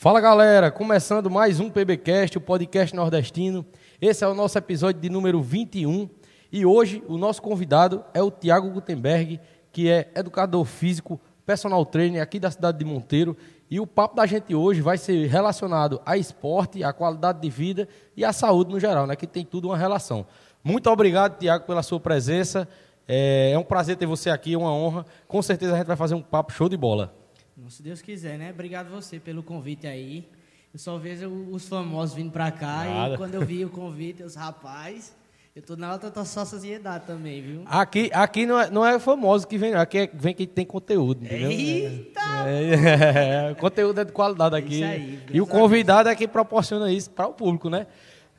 Fala galera, começando mais um PBcast, o podcast nordestino. Esse é o nosso episódio de número 21 e hoje o nosso convidado é o Tiago Gutenberg, que é educador físico, personal trainer aqui da cidade de Monteiro. E o papo da gente hoje vai ser relacionado a esporte, a qualidade de vida e a saúde no geral, né? Que tem tudo uma relação. Muito obrigado, Tiago, pela sua presença. É, é um prazer ter você aqui, é uma honra. Com certeza a gente vai fazer um papo show de bola. Se Deus quiser, né? Obrigado você pelo convite aí. Eu só vejo os famosos vindo pra cá Nada. e quando eu vi o convite, os rapazes, eu tô na alta sociedade também, viu? Aqui, aqui não, é, não é famoso que vem, aqui é, vem quem tem conteúdo, entendeu? Eita! É, é, conteúdo é de qualidade aqui. Aí, e o convidado é quem proporciona isso para o público, né?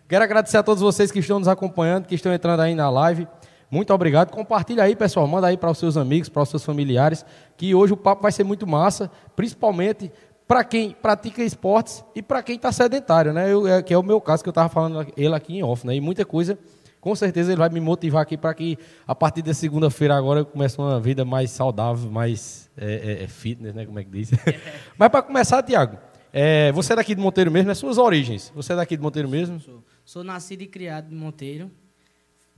Quero agradecer a todos vocês que estão nos acompanhando, que estão entrando aí na live. Muito obrigado. Compartilha aí, pessoal. Manda aí para os seus amigos, para os seus familiares, que hoje o papo vai ser muito massa, principalmente para quem pratica esportes e para quem está sedentário, né? Eu, é, que é o meu caso que eu estava falando ele aqui em off, né? E muita coisa, com certeza ele vai me motivar aqui para que a partir da segunda-feira agora eu comece uma vida mais saudável, mais é, é, é fitness, né? Como é que diz? Mas para começar, Tiago, é, você é daqui de Monteiro mesmo, é suas origens. Você é daqui de Monteiro mesmo? Sou, sou nascido e criado em Monteiro,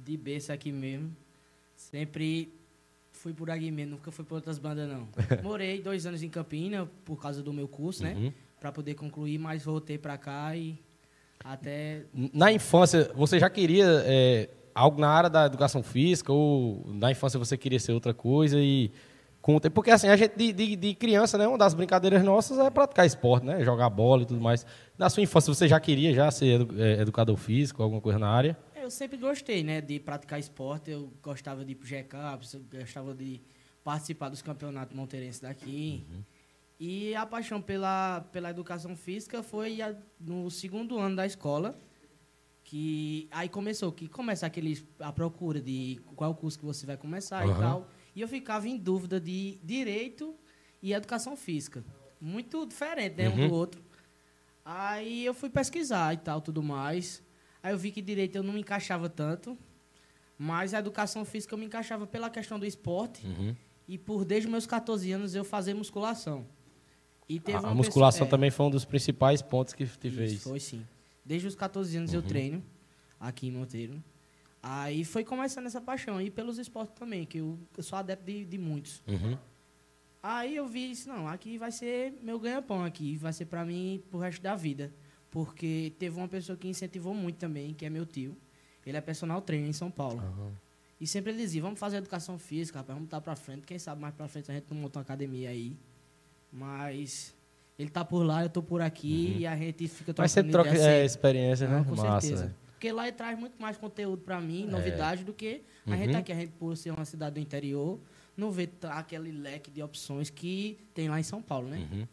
de berço aqui mesmo. Sempre fui por aqui mesmo, nunca fui por outras bandas, não. Morei dois anos em Campina por causa do meu curso, né? Uhum. Para poder concluir, mas voltei para cá e até. Na infância, você já queria é, algo na área da educação física ou na infância você queria ser outra coisa e com o tempo. Porque assim, a gente de, de, de, criança, né? Uma das brincadeiras nossas é praticar esporte, né? Jogar bola e tudo mais. Na sua infância, você já queria já ser edu, é, educador físico, alguma coisa na área? Eu sempre gostei, né? De praticar esporte. Eu gostava de ir pro GK, gostava de participar dos campeonatos monteirenses daqui. Uhum. E a paixão pela, pela educação física foi a, no segundo ano da escola que aí começou que começa aquele a procura de qual curso que você vai começar uhum. e tal e eu ficava em dúvida de direito e educação física. Muito diferente, né, uhum. um do outro. Aí eu fui pesquisar e tal, tudo mais. Aí eu vi que direito eu não me encaixava tanto, mas a educação física eu me encaixava pela questão do esporte. Uhum. E por desde meus 14 anos eu fazia musculação. E a, a musculação pessoa, é, também foi um dos principais pontos que te fez. Foi sim. Desde os 14 anos uhum. eu treino aqui em Monteiro. Aí foi começando essa paixão. E pelos esportes também, que eu, eu sou adepto de, de muitos. Uhum. Aí eu vi isso, não, aqui vai ser meu ganha-pão aqui, vai ser para mim pro resto da vida. Porque teve uma pessoa que incentivou muito também, que é meu tio. Ele é personal trainer em São Paulo. Uhum. E sempre ele dizia, vamos fazer educação física, rapaz, vamos estar para frente. Quem sabe mais para frente a gente não monta uma academia aí. Mas ele tá por lá, eu tô por aqui uhum. e a gente fica trocando Mas sempre troca é, experiência, né? Com Massa, certeza. Né? Porque lá ele traz muito mais conteúdo para mim, é. novidade, é. do que a uhum. gente tá aqui. A gente, por ser uma cidade do interior, não vê aquele leque de opções que tem lá em São Paulo, né? Uhum.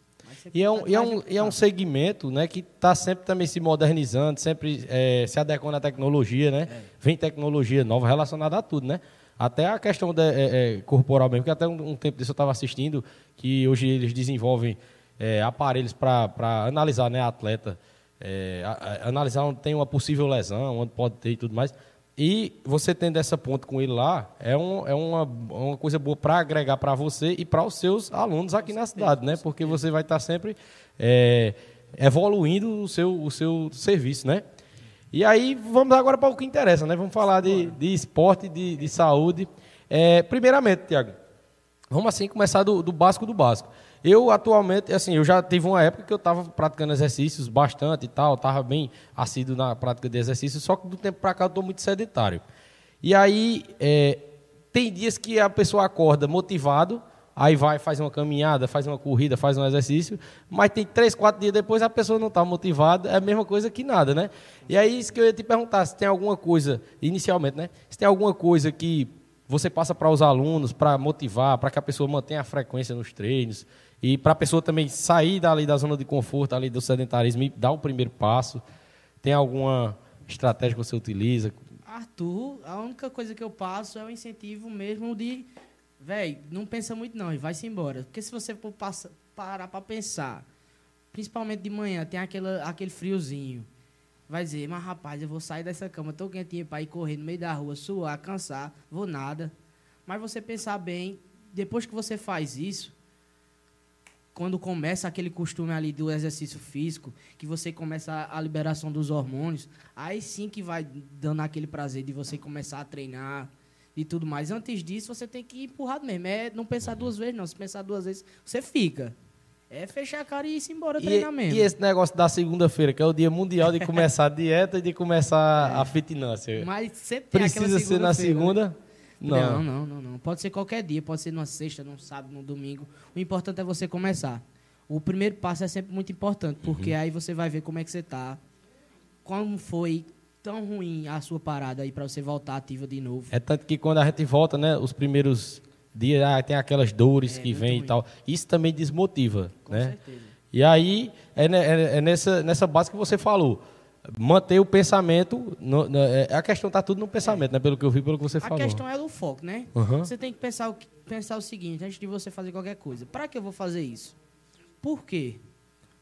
E é, um, e, é um, e é um segmento né, que está sempre também se modernizando, sempre é, se adequando à tecnologia, né? É. Vem tecnologia nova relacionada a tudo, né? Até a questão de, é, é corporal mesmo, que até um, um tempo disso eu estava assistindo, que hoje eles desenvolvem é, aparelhos para analisar né, atleta é, a, a, analisar onde tem uma possível lesão, onde pode ter e tudo mais. E você tendo essa ponte com ele lá, é, um, é uma, uma coisa boa para agregar para você e para os seus alunos aqui na cidade, né? Porque você vai estar tá sempre é, evoluindo o seu, o seu serviço, né? E aí, vamos agora para o que interessa, né? Vamos falar de, de esporte, de, de saúde. É, primeiramente, Tiago, vamos assim começar do, do básico do básico. Eu atualmente, assim, eu já tive uma época que eu estava praticando exercícios bastante e tal, estava bem assíduo na prática de exercícios, só que do tempo para cá eu estou muito sedentário. E aí, é, tem dias que a pessoa acorda motivado, aí vai, faz uma caminhada, faz uma corrida, faz um exercício, mas tem três, quatro dias depois a pessoa não está motivada, é a mesma coisa que nada, né? E aí, isso que eu ia te perguntar, se tem alguma coisa, inicialmente, né? Se tem alguma coisa que você passa para os alunos, para motivar, para que a pessoa mantenha a frequência nos treinos, e para a pessoa também sair dali da zona de conforto, ali do sedentarismo e dar o primeiro passo, tem alguma estratégia que você utiliza? Arthur, a única coisa que eu passo é o incentivo mesmo de, velho, não pensa muito não e vai-se embora. Porque se você for passa, parar para pensar, principalmente de manhã, tem aquela, aquele friozinho, vai dizer, mas rapaz, eu vou sair dessa cama tão quentinha para ir correr no meio da rua, suar, cansar, vou nada. Mas você pensar bem, depois que você faz isso, quando começa aquele costume ali do exercício físico, que você começa a liberação dos hormônios, aí sim que vai dando aquele prazer de você começar a treinar e tudo mais. Antes disso, você tem que ir empurrado mesmo. É não pensar duas vezes, não. Se pensar duas vezes, você fica. É fechar a cara e ir embora e, treinar mesmo. E esse negócio da segunda-feira, que é o dia mundial de começar a dieta e de começar é. a fitness. Mas sempre tem Precisa ser na segunda? Né? Não. não. não, não, não. Pode ser qualquer dia, pode ser numa sexta, num sábado, num domingo. O importante é você começar. O primeiro passo é sempre muito importante, porque uhum. aí você vai ver como é que você está, como foi tão ruim a sua parada aí para você voltar ativa de novo. É tanto que quando a gente volta, né, os primeiros dias, ah, tem aquelas dores é, que vêm e tal. Isso também desmotiva, Com né? Certeza. E aí é, é, é, nessa, nessa base que você falou. Manter o pensamento. No, no, é, a questão está tudo no pensamento, né? Pelo que eu vi, pelo que você a falou. A questão é do foco, né? Uhum. Você tem que pensar, pensar o seguinte, antes de você fazer qualquer coisa. Para que eu vou fazer isso? Por quê?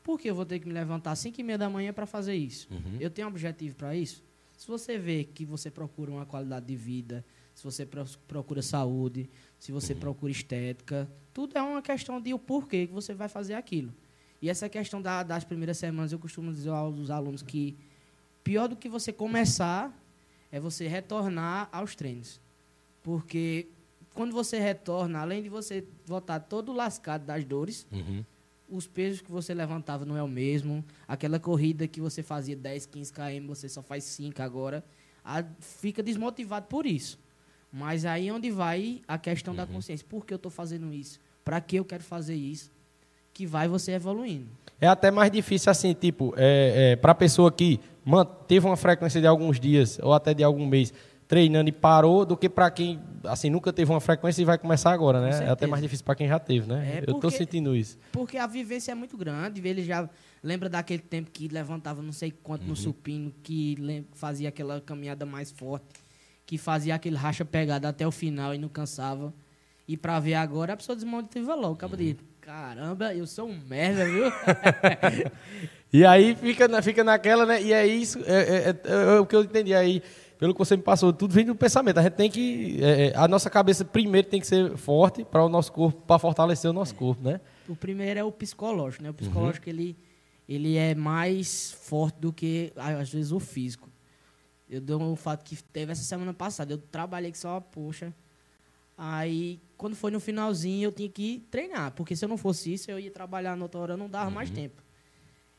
Porque eu vou ter que me levantar às 5 e meia da manhã para fazer isso. Uhum. Eu tenho um objetivo para isso? Se você vê que você procura uma qualidade de vida, se você procura saúde, se você uhum. procura estética, tudo é uma questão de o porquê que você vai fazer aquilo. E essa questão da, das primeiras semanas, eu costumo dizer aos alunos que pior do que você começar é você retornar aos treinos. Porque quando você retorna, além de você voltar todo lascado das dores, uhum os pesos que você levantava não é o mesmo. Aquela corrida que você fazia 10, 15 km, você só faz 5 agora. A, fica desmotivado por isso. Mas aí é onde vai a questão uhum. da consciência. Por que eu estou fazendo isso? Para que eu quero fazer isso? Que vai você evoluindo. É até mais difícil assim, tipo, é, é, para a pessoa que manteve uma frequência de alguns dias ou até de algum mês treinando e parou do que para quem assim nunca teve uma frequência e vai começar agora, né? É até mais difícil para quem já teve, né? É porque, eu estou sentindo isso. Porque a vivência é muito grande, ele já lembra daquele tempo que levantava não sei quanto uhum. no supino, que fazia aquela caminhada mais forte, que fazia aquele racha pegada até o final e não cansava. E para ver agora, a pessoa desmotiva logo, acaba uhum. de caramba, eu sou um merda, viu? e aí fica, fica naquela, né? E é isso, é, é, é, é o que eu entendi aí pelo que você me passou, tudo vem do pensamento. A gente tem que. É, é a nossa cabeça primeiro tem que ser forte para o nosso corpo, para fortalecer o nosso corpo, né? O primeiro é o psicológico, né? O psicológico uhum. ele, ele é mais forte do que, às vezes, o físico. Eu dou um fato que teve essa semana passada. Eu trabalhei que só, poxa. Aí, quando foi no finalzinho, eu tinha que treinar. Porque se eu não fosse isso, eu ia trabalhar na outra hora, não dava uhum. mais tempo.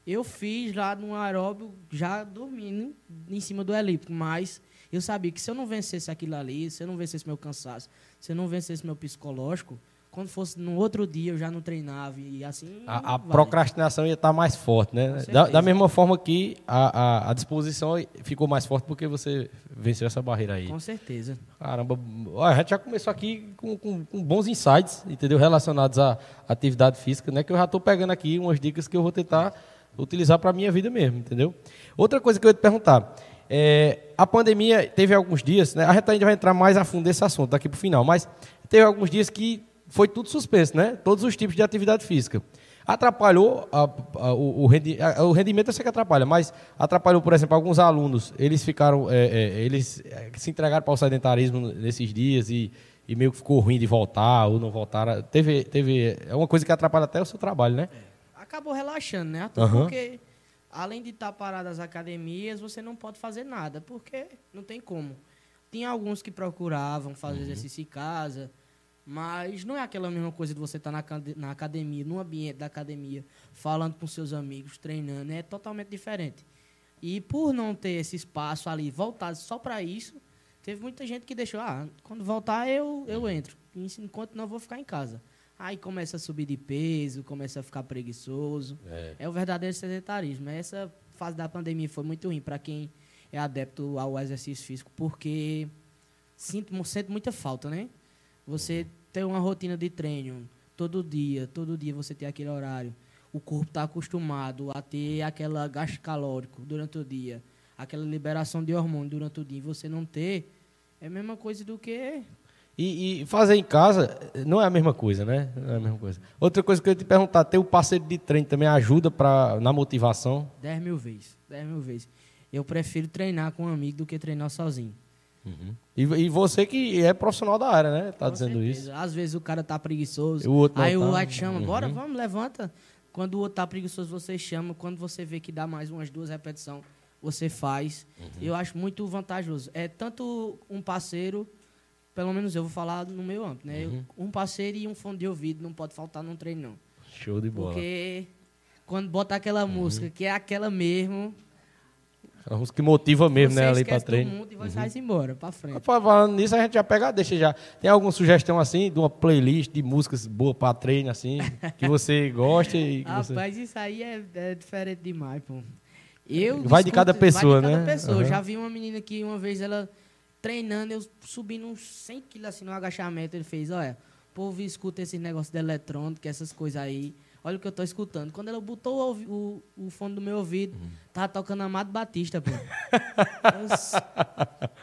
Eu fiz lá no aeróbio, já dormindo em cima do elíptico, mas eu sabia que se eu não vencesse aquilo ali, se eu não vencesse meu cansaço, se eu não vencesse meu psicológico, quando fosse no outro dia eu já não treinava e assim. A, a procrastinação ia estar mais forte, né? Da, da, mesma forma que a, a, a, disposição ficou mais forte porque você venceu essa barreira aí. Com certeza. Caramba, a gente já começou aqui com, com, com bons insights, entendeu? Relacionados à atividade física, né? Que eu já estou pegando aqui umas dicas que eu vou tentar utilizar para a minha vida mesmo, entendeu? Outra coisa que eu ia te perguntar. É, a pandemia teve alguns dias, né? A gente ainda vai entrar mais a fundo nesse assunto daqui para o final, mas teve alguns dias que foi tudo suspenso, né? Todos os tipos de atividade física. Atrapalhou a, a, o, o, rendimento, eu sei que atrapalha, mas atrapalhou, por exemplo, alguns alunos. Eles ficaram, é, é, eles é, se entregaram para o sedentarismo nesses dias e, e, meio que ficou ruim de voltar ou não voltar. Teve, teve, é uma coisa que atrapalha até o seu trabalho, né? Acabou relaxando, né? Até uhum. porque além de estar paradas as academias, você não pode fazer nada, porque não tem como. Tinha alguns que procuravam fazer uhum. exercício em casa, mas não é aquela mesma coisa de você estar na, na academia, no ambiente da academia, falando com seus amigos, treinando, é totalmente diferente. E por não ter esse espaço ali voltado só para isso, teve muita gente que deixou, ah, quando voltar eu, eu entro, enquanto não vou ficar em casa. Aí começa a subir de peso, começa a ficar preguiçoso. É, é o verdadeiro sedentarismo. Essa fase da pandemia foi muito ruim para quem é adepto ao exercício físico, porque sinto, sinto muita falta, né? Você ter uma rotina de treino todo dia, todo dia você tem aquele horário. O corpo está acostumado a ter aquela gasto calórico durante o dia, aquela liberação de hormônio durante o dia, e você não ter, é a mesma coisa do que e, e, fazer em casa não é a mesma coisa, né? Não é a mesma coisa. Outra coisa que eu ia te perguntar, ter o um parceiro de treino também ajuda pra, na motivação? Dez mil vezes, dez mil vezes. Eu prefiro treinar com um amigo do que treinar sozinho. Uhum. E, e, você que é profissional da área, né? Tá Com dizendo certeza. isso. Às vezes o cara tá preguiçoso. O outro aí não o tá. outro chama, Uhum. bora, vamos, levanta. Quando o outro tá preguiçoso, você chama. Quando você vê que dá mais umas duas repetições, você faz. Uhum. Eu acho muito vantajoso. É tanto um parceiro, pelo menos eu vou falar no meu âmbito, né? Uhum. Um parceiro e um fone de ouvido não pode faltar num treino, não. Show de bola. Porque quando bota aquela Uhum. música, que é aquela mesmo, É uma música que motiva mesmo, você né? Ali do treino. mundo e vai sair embora, pra frente. Rapaz, Falando nisso, a gente já pega, deixa já. Tem alguma sugestão assim, de uma playlist de músicas boas pra treino, assim, que você gosta e que você... Rapaz, isso aí é, é diferente demais, pô. Eu Vai de cada pessoa, vai de cada né? pessoa. Aham. Já vi uma menina que uma vez ela treinando, eu subindo uns 100 quilos assim no agachamento, ele fez, olha, o povo escuta esse negócio de eletrônico, essas coisas aí. Olha o que eu tô escutando. Quando ela botou o, o, o fone do meu ouvido, Uhum. Tava tocando Amado Batista, pô.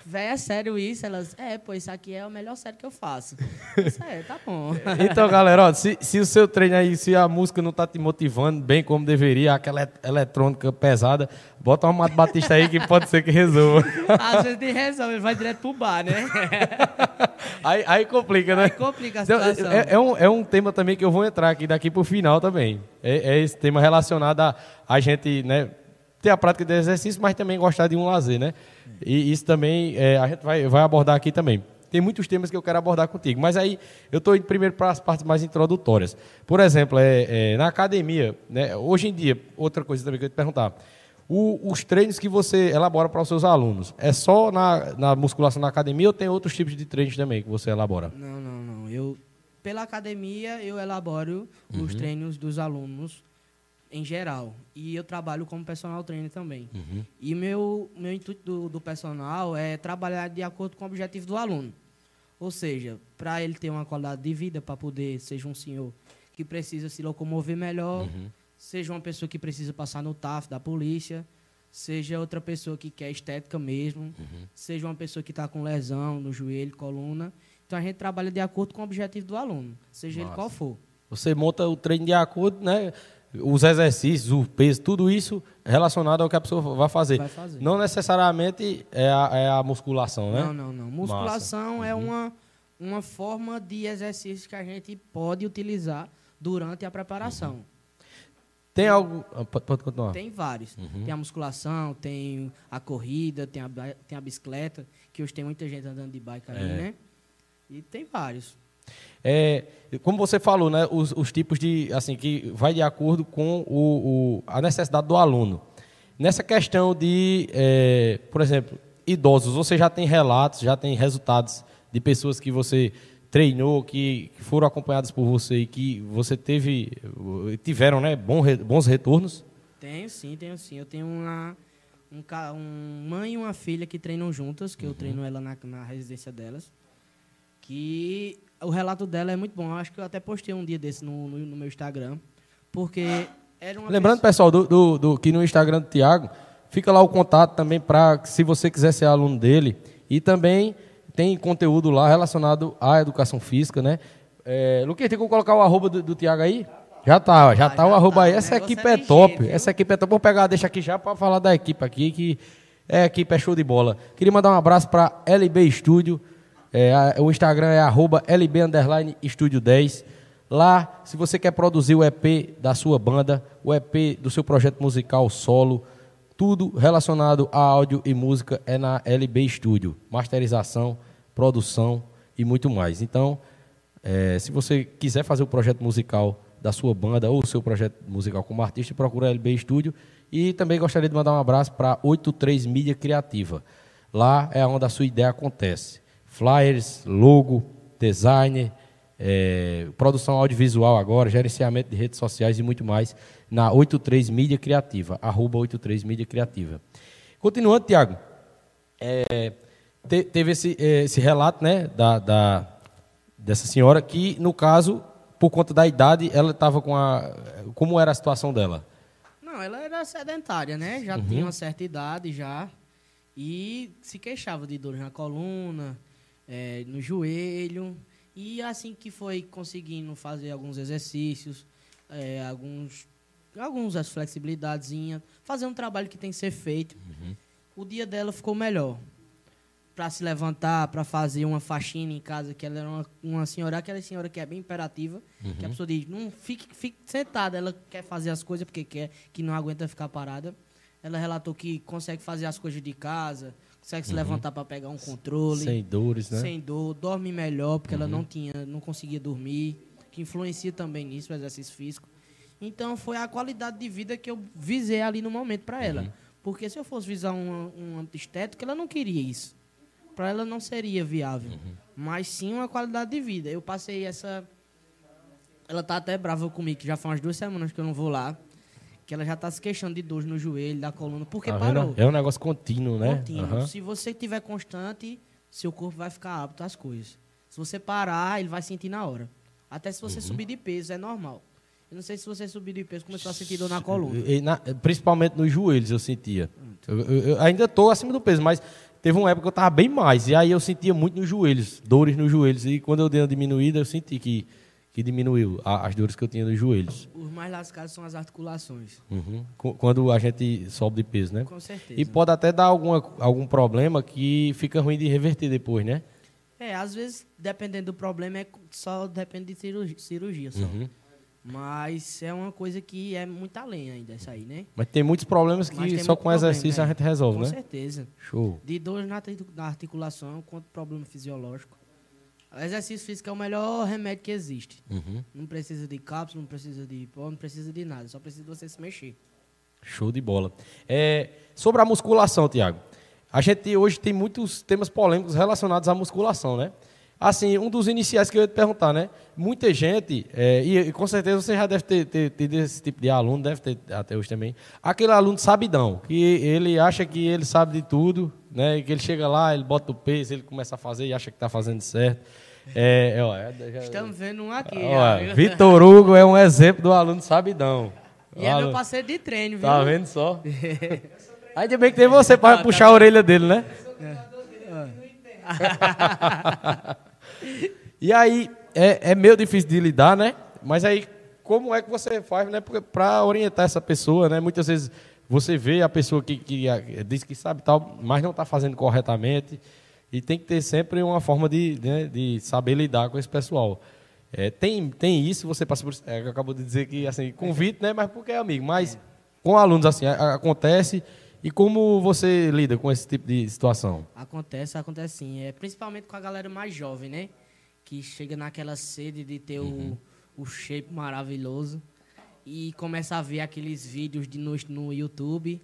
Véi, é sério isso? Elas, é, pô, isso aqui é a melhor série que eu faço. Isso é, tá bom. Então, galera, ó, se, se o seu treino aí, se a música não tá te motivando bem como deveria, aquela et- eletrônica pesada, bota uma Mato Batista aí que pode ser que resolva. Às vezes tem resolve, ele vai direto pro bar, né? Aí, aí complica, né? Aí complica a Então, situação. é, é um, é um tema também que eu vou entrar aqui daqui pro final também. É, é esse tema relacionado a, a gente, né, ter a prática de exercício, mas também gostar de um lazer, né? E isso também é, a gente vai, vai abordar aqui também. Tem muitos temas que eu quero abordar contigo, mas aí eu estou indo primeiro para as partes mais introdutórias. Por exemplo, é, é, na academia, né, hoje em dia, outra coisa também que eu ia te perguntar. O- os treinos que você elabora para os seus alunos, é só na, na musculação na academia ou tem outros tipos de treinos também que você elabora? Não, não, não. Eu, pela academia, eu elaboro os Uhum. treinos dos alunos em geral. E eu trabalho como personal trainer também. E meu, meu intuito do, do personal é trabalhar de acordo com o objetivo do aluno. Ou seja, para ele ter uma qualidade de vida, para poder, seja um senhor que precisa se locomover melhor, seja uma pessoa que precisa passar no TAF da polícia, seja outra pessoa que quer estética mesmo, seja uma pessoa que está com lesão no joelho, coluna. Então a gente trabalha de acordo com o objetivo do aluno, seja ele Massa. qual for. Você monta o treino de acordo, né? Os exercícios, o peso, tudo isso relacionado ao que a pessoa vai fazer. Vai fazer. Não necessariamente é a, é a musculação, né? Não, não, não. Musculação é uma, uma forma de exercício que a gente pode utilizar durante a preparação. Tem algo. ah, Pode, continuar. Tem vários. Tem a musculação, tem a corrida, tem a, tem a bicicleta, que hoje tem muita gente andando de bike aí, É. né? E tem vários. É, como você falou, né? Os, os tipos de. Assim, que vai de acordo com o, o- a necessidade do aluno. Nessa questão de, é, por exemplo, idosos, você já tem relatos, já tem resultados de pessoas que você treinou, que, que foram acompanhadas por você e que você teve, tiveram né, bons retornos? Tenho sim, tenho sim. Eu tenho uma um, um mãe e uma filha que treinam juntas, que eu treino ela na, na residência delas. Que o relato dela é muito bom. Eu acho que eu até postei um dia desse no, no, no meu Instagram. Porque era uma Lembrando, pessoa- pessoal, do, do, do- que no Instagram do Tiago, fica lá o contato também para se você quiser ser aluno dele. E também tem conteúdo lá relacionado à educação física, né? É, Luquinha, tem como colocar o arroba do, do Tiago aí? Já tá, ó, já Ah, tá o já arroba tá, aí. Essa equipe é é, top. viu? Essa equipe é top. Vou pegar, deixa aqui já para falar da equipe aqui, que é, a equipe é show de bola. Queria mandar um abraço para LB Studio. É, a- o Instagram é arroba LB underline Estúdio 10. Lá, se você quer produzir o EP da sua banda, o EP do seu projeto musical solo, tudo relacionado a áudio e música é na LB Studio. Masterização, produção e muito mais. Então, é, se você quiser fazer o projeto musical da sua banda ou o seu projeto musical como artista, procura a LB Studio. E também gostaria de mandar um abraço para 83 Mídia Criativa. Lá é onde a sua ideia acontece. Flyers, logo, design, é, produção audiovisual agora, gerenciamento de redes sociais e muito mais na 83 Mídia Criativa, arroba 83 Mídia Criativa. Continuando, Tiago, é, te- teve esse, eh, esse relato né, da, da- dessa senhora que, no caso, por conta da idade, ela estava com a. Como era a situação dela? Não, ela era sedentária, né? Já tinha uma certa idade já. E se queixava de dores na coluna, eh, no joelho. E assim que foi conseguindo fazer alguns exercícios, eh, alguns, algumas flexibilidadezinhas, fazer um trabalho que tem que ser feito, o dia dela ficou melhor. para se levantar, para fazer uma faxina em casa, que ela era uma, uma senhora, aquela senhora que é bem imperativa, uhum. que a pessoa diz, não fique, fique sentada, ela quer fazer as coisas porque quer, que não aguenta ficar parada. Ela relatou que consegue fazer as coisas de casa, consegue uhum. se levantar para pegar um controle. Sem dores, né? Sem dor, dorme melhor, porque uhum. ela não tinha, não conseguia dormir, que influencia também nisso, o exercício físico. Então foi a qualidade de vida que eu visei ali no momento para ela. Uhum. Porque se eu fosse visar um, um âmbito estético, ela não queria isso para ela não seria viável. Uhum. Mas sim uma qualidade de vida. Eu passei essa. Ela tá até brava comigo, que já faz umas duas semanas que eu não vou lá. Que ela já tá se queixando de dor no joelho, da coluna, porque tá parou. É um negócio contínuo, né? Contínuo. Uhum. Se você tiver constante, seu corpo vai ficar apto às coisas. Se você parar, ele vai sentir na hora. Até se você uhum. subir de peso, é normal. Eu não sei se você subir de peso, começou a sentir dor na coluna. Na, principalmente nos joelhos eu sentia. Eu, eu, eu ainda estou acima do peso, mas teve uma época que eu estava bem mais. E aí eu sentia muito nos joelhos, dores nos joelhos. E quando eu dei uma diminuída, eu senti que, que diminuiu as dores que eu tinha nos joelhos. Os mais lascados são as articulações. Uhum. Quando a gente sobe de peso, né? Com certeza. E pode até dar alguma, algum problema que fica ruim de reverter depois, né? É, às vezes, dependendo do problema, é só depende de cirurgia, cirurgia só. Uhum. Mas é uma coisa que é muito além ainda, isso aí, né? Mas tem muitos problemas que só com exercício problema, a gente resolve, com né? Com certeza. Show. De dores na articulação, quanto problema fisiológico. O exercício físico é o melhor remédio que existe. Uhum. Não precisa de cápsula, não precisa de pó, não precisa de nada. Só precisa de você se mexer. Show de bola. É, sobre a musculação, Tiago. A gente hoje tem muitos temas polêmicos relacionados à musculação, né? Assim, um dos iniciais que eu ia te perguntar, né? Muita gente, é, e, e, com certeza você já deve ter, ter, ter, esse tipo de aluno, deve ter até hoje também. Aquele aluno sabidão, que ele acha que ele sabe de tudo, né? Que ele chega lá, ele bota o peso, ele começa a fazer e acha que está fazendo certo. É, é, ó, é, já, Estamos vendo um aqui. Ó, Vitor Hugo é um exemplo do aluno sabidão. E é meu parceiro de treino, viu? Tá vendo só? Ainda bem que tem você para puxar a orelha dele, né? É. e aí, é, é meio difícil de lidar, né? Mas aí, como é que você faz, né? Para orientar essa pessoa, né? Muitas vezes você vê a pessoa que, que diz que sabe tal, mas não está fazendo corretamente. E tem que ter sempre uma forma de, né, de saber lidar com esse pessoal. É, tem, tem isso, você passa por é, acabou de dizer que assim, convite, né? Mas porque é amigo. Mas com alunos assim, acontece. E como você lida com esse tipo de situação? Acontece, acontece sim. É, principalmente com a galera mais jovem, né? Que chega naquela sede de ter uhum. o, o shape maravilhoso e começa a ver aqueles vídeos de, no, no YouTube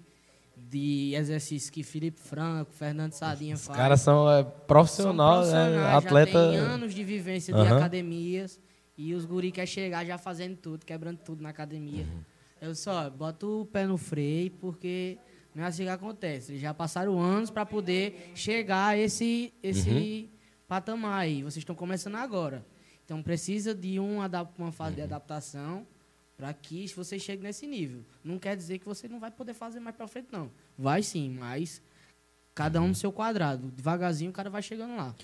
de exercícios que Felipe Franco, Fernando Sadinha fazem. Os caras são é, profissional, são é, atleta. Já tem anos de vivência uhum. de academias e os guri querem chegar já fazendo tudo, quebrando tudo na academia. Uhum. Eu só boto o pé no freio porque não é assim que acontece. Eles já passaram anos para poder chegar a esse, esse uhum. patamar aí. Vocês estão começando agora. Então precisa de um, uma fase uhum. de adaptação para que você chegue nesse nível. Não quer dizer que você não vai poder fazer mais para frente, não. Vai sim, mas cada um no seu quadrado. Devagarzinho o cara vai chegando lá.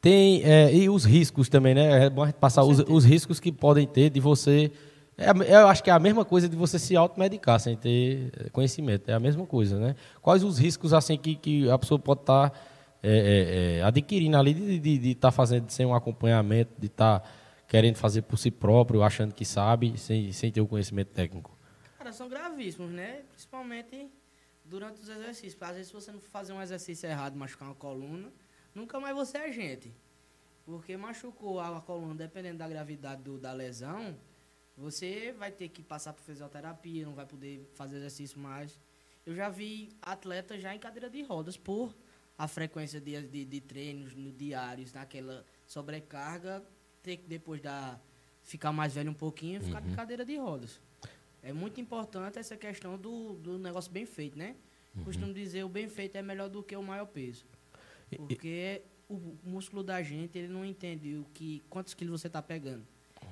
Tem, é, e os riscos também, né? É bom passar os, os riscos que podem ter de você é, eu acho que é a mesma coisa de você se automedicar sem ter eh, conhecimento. É a mesma coisa, né? Quais os riscos assim que, que a pessoa pode estar tá, é, é, é, adquirindo ali de estar tá fazendo sem um acompanhamento, de estar tá querendo fazer por si próprio, achando que sabe, sem, sem ter o conhecimento técnico? Cara, são gravíssimos, né? Principalmente durante os exercícios. Às vezes se você não fazer um exercício errado, machucar uma coluna, nunca mais você é gente. Porque machucou a coluna, dependendo da gravidade do, da lesão você vai ter que passar por fisioterapia, não vai poder fazer exercício mais. Eu já vi atletas já em cadeira de rodas por a frequência de, de, de treinos no diários, naquela sobrecarga, ter que depois da ficar mais velho um pouquinho, ficar uhum. de cadeira de rodas. É muito importante essa questão do, do negócio bem feito, né? Uhum. Costumo dizer o bem feito é melhor do que o maior peso. Porque o músculo da gente, ele não entende o que quantos quilos você está pegando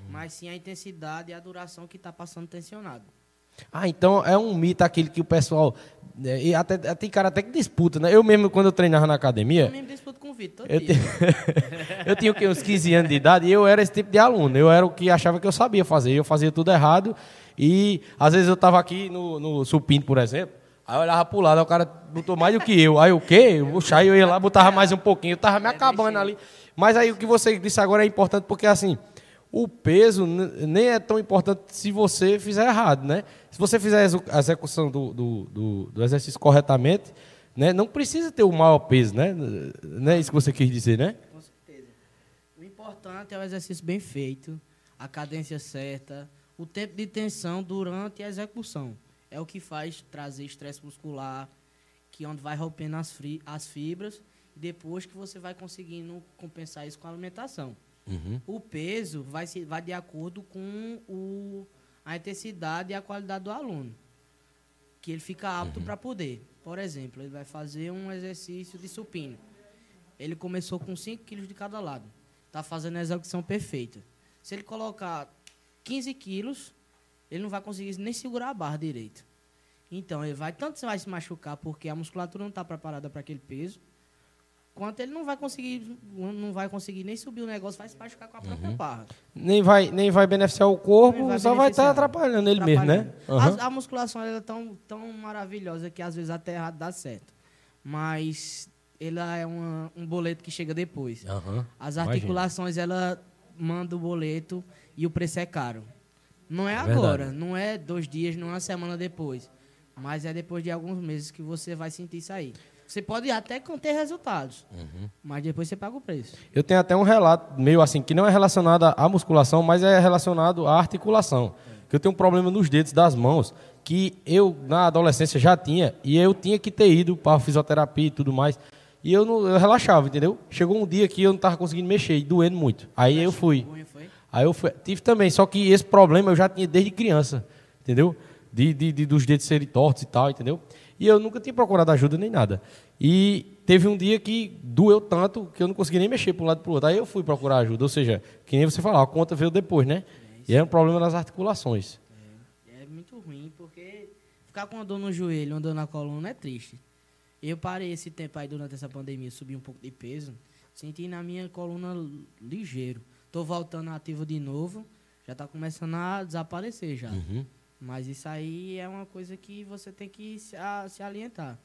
mas sim a intensidade e a duração que está passando tensionado. Ah, então é um mito aquele que o pessoal. É, e até, tem cara até que disputa, né? Eu mesmo, quando eu treinava na academia. Eu mesmo disputo com o Vitor. Eu, eu tinha uns 15 anos de idade e eu era esse tipo de aluno. Eu era o que achava que eu sabia fazer. Eu fazia tudo errado. E às vezes eu estava aqui no, no supino, por exemplo. Aí eu olhava pro lado, aí o cara botou mais do que eu. Aí o quê? Puxa, aí eu ia lá, botava mais um pouquinho. Eu tava me acabando ali. Mas aí o que você disse agora é importante, porque assim, o peso nem é tão importante se você fizer errado, né? Se você fizer a execução do, do, do, do exercício corretamente, né? não precisa ter o maior peso, né? Não é isso que você quis dizer, né? Com certeza. O importante é o exercício bem feito, a cadência certa, o tempo de tensão durante a execução. É o que faz trazer estresse muscular, que é onde vai rompendo as, as fibras, e depois que você vai conseguindo compensar isso com a alimentação. Uhum. O peso vai, se, vai de acordo com o, a intensidade e a qualidade do aluno. Que ele fica apto uhum. para poder. Por exemplo, ele vai fazer um exercício de supino. Ele começou com 5 quilos de cada lado. Está fazendo a execução perfeita. Se ele colocar 15 quilos, ele não vai conseguir nem segurar a barra direito. Então, ele vai tanto vai se machucar porque a musculatura não está preparada para aquele peso, quanto ele não vai conseguir não vai conseguir nem subir o negócio, vai se machucar com a própria uhum. barra. Nem vai, nem vai beneficiar o corpo, vai só vai estar tá atrapalhando ele atrapalhando. mesmo, né? Uhum. A, a, musculação é tão, tão maravilhosa que às vezes até errado dá certo. Mas ela é uma, um boleto que chega depois. Uhum. As articulações, Imagina. ela manda o boleto e o preço é caro. Não é, é agora, verdade. não é dois dias, não é uma semana depois. Mas é depois de alguns meses que você vai sentir isso aí. Você pode até conter resultados, uhum. mas depois você paga o preço. Eu tenho até um relato meio assim, que não é relacionado à musculação, mas é relacionado à articulação. É. Que eu tenho um problema nos dedos das mãos, que eu, na adolescência, já tinha, e eu tinha que ter ido para fisioterapia e tudo mais. E eu, não, eu relaxava, entendeu? Chegou um dia que eu não estava conseguindo mexer, e doendo muito. Aí eu fui. Aí eu fui, tive também, só que esse problema eu já tinha desde criança, entendeu? De, de, de dos dedos serem tortos e tal, entendeu? E eu nunca tinha procurado ajuda nem nada. E teve um dia que doeu tanto que eu não consegui nem mexer para um lado e para o outro. Aí eu fui procurar ajuda. Ou seja, que nem você falou, a conta veio depois, né? É e era um problema nas articulações. É, é muito ruim, porque ficar com uma dor no joelho, uma dor na coluna é triste. Eu parei esse tempo aí durante essa pandemia, subi um pouco de peso, senti na minha coluna ligeiro. Estou voltando ativo de novo, já está começando a desaparecer já. Uhum. Mas isso aí é uma coisa que você tem que se, a, se alientar.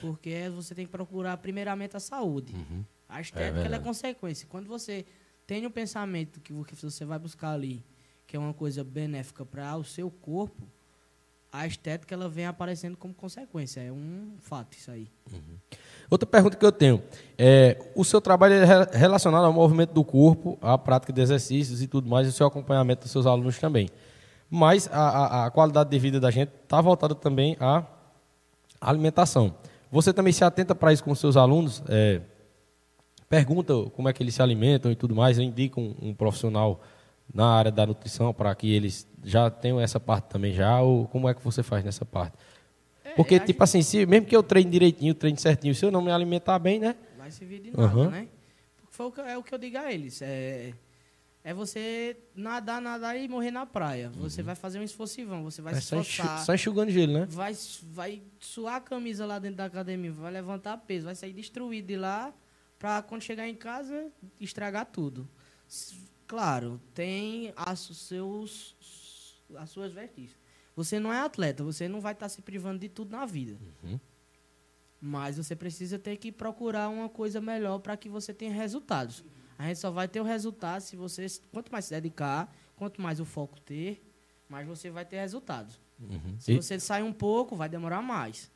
Porque você tem que procurar primeiramente a saúde. Uhum. A estética é, é consequência. Quando você tem um pensamento que você vai buscar ali, que é uma coisa benéfica para o seu corpo, a estética ela vem aparecendo como consequência. É um fato isso aí. Uhum. Outra pergunta que eu tenho é: o seu trabalho é relacionado ao movimento do corpo, à prática de exercícios e tudo mais, e o seu acompanhamento dos seus alunos também mas a, a, a qualidade de vida da gente está voltada também à alimentação. Você também se atenta para isso com seus alunos? É, pergunta como é que eles se alimentam e tudo mais. Eu indico um, um profissional na área da nutrição para que eles já tenham essa parte também já, ou como é que você faz nessa parte? É, Porque, tipo assim, se, mesmo que eu treine direitinho, treine certinho, se eu não me alimentar bem, né? Vai servir de nada, uhum. né? Porque é o que eu digo a eles. É, é você nadar, nadar e morrer na praia. Você uhum. vai fazer um esforço você vai é se esforçar. Só enxugando gelo, né? Vai, vai suar a camisa lá dentro da academia, vai levantar peso, vai sair destruído de lá para quando chegar em casa estragar tudo. Claro, tem as, seus, as suas vertigens. Você não é atleta, você não vai estar tá se privando de tudo na vida. Uhum. Mas você precisa ter que procurar uma coisa melhor para que você tenha resultados. A gente só vai ter o resultado se você, quanto mais se dedicar, quanto mais o foco ter, mais você vai ter resultados. Uhum. Se e... você sair um pouco, vai demorar mais.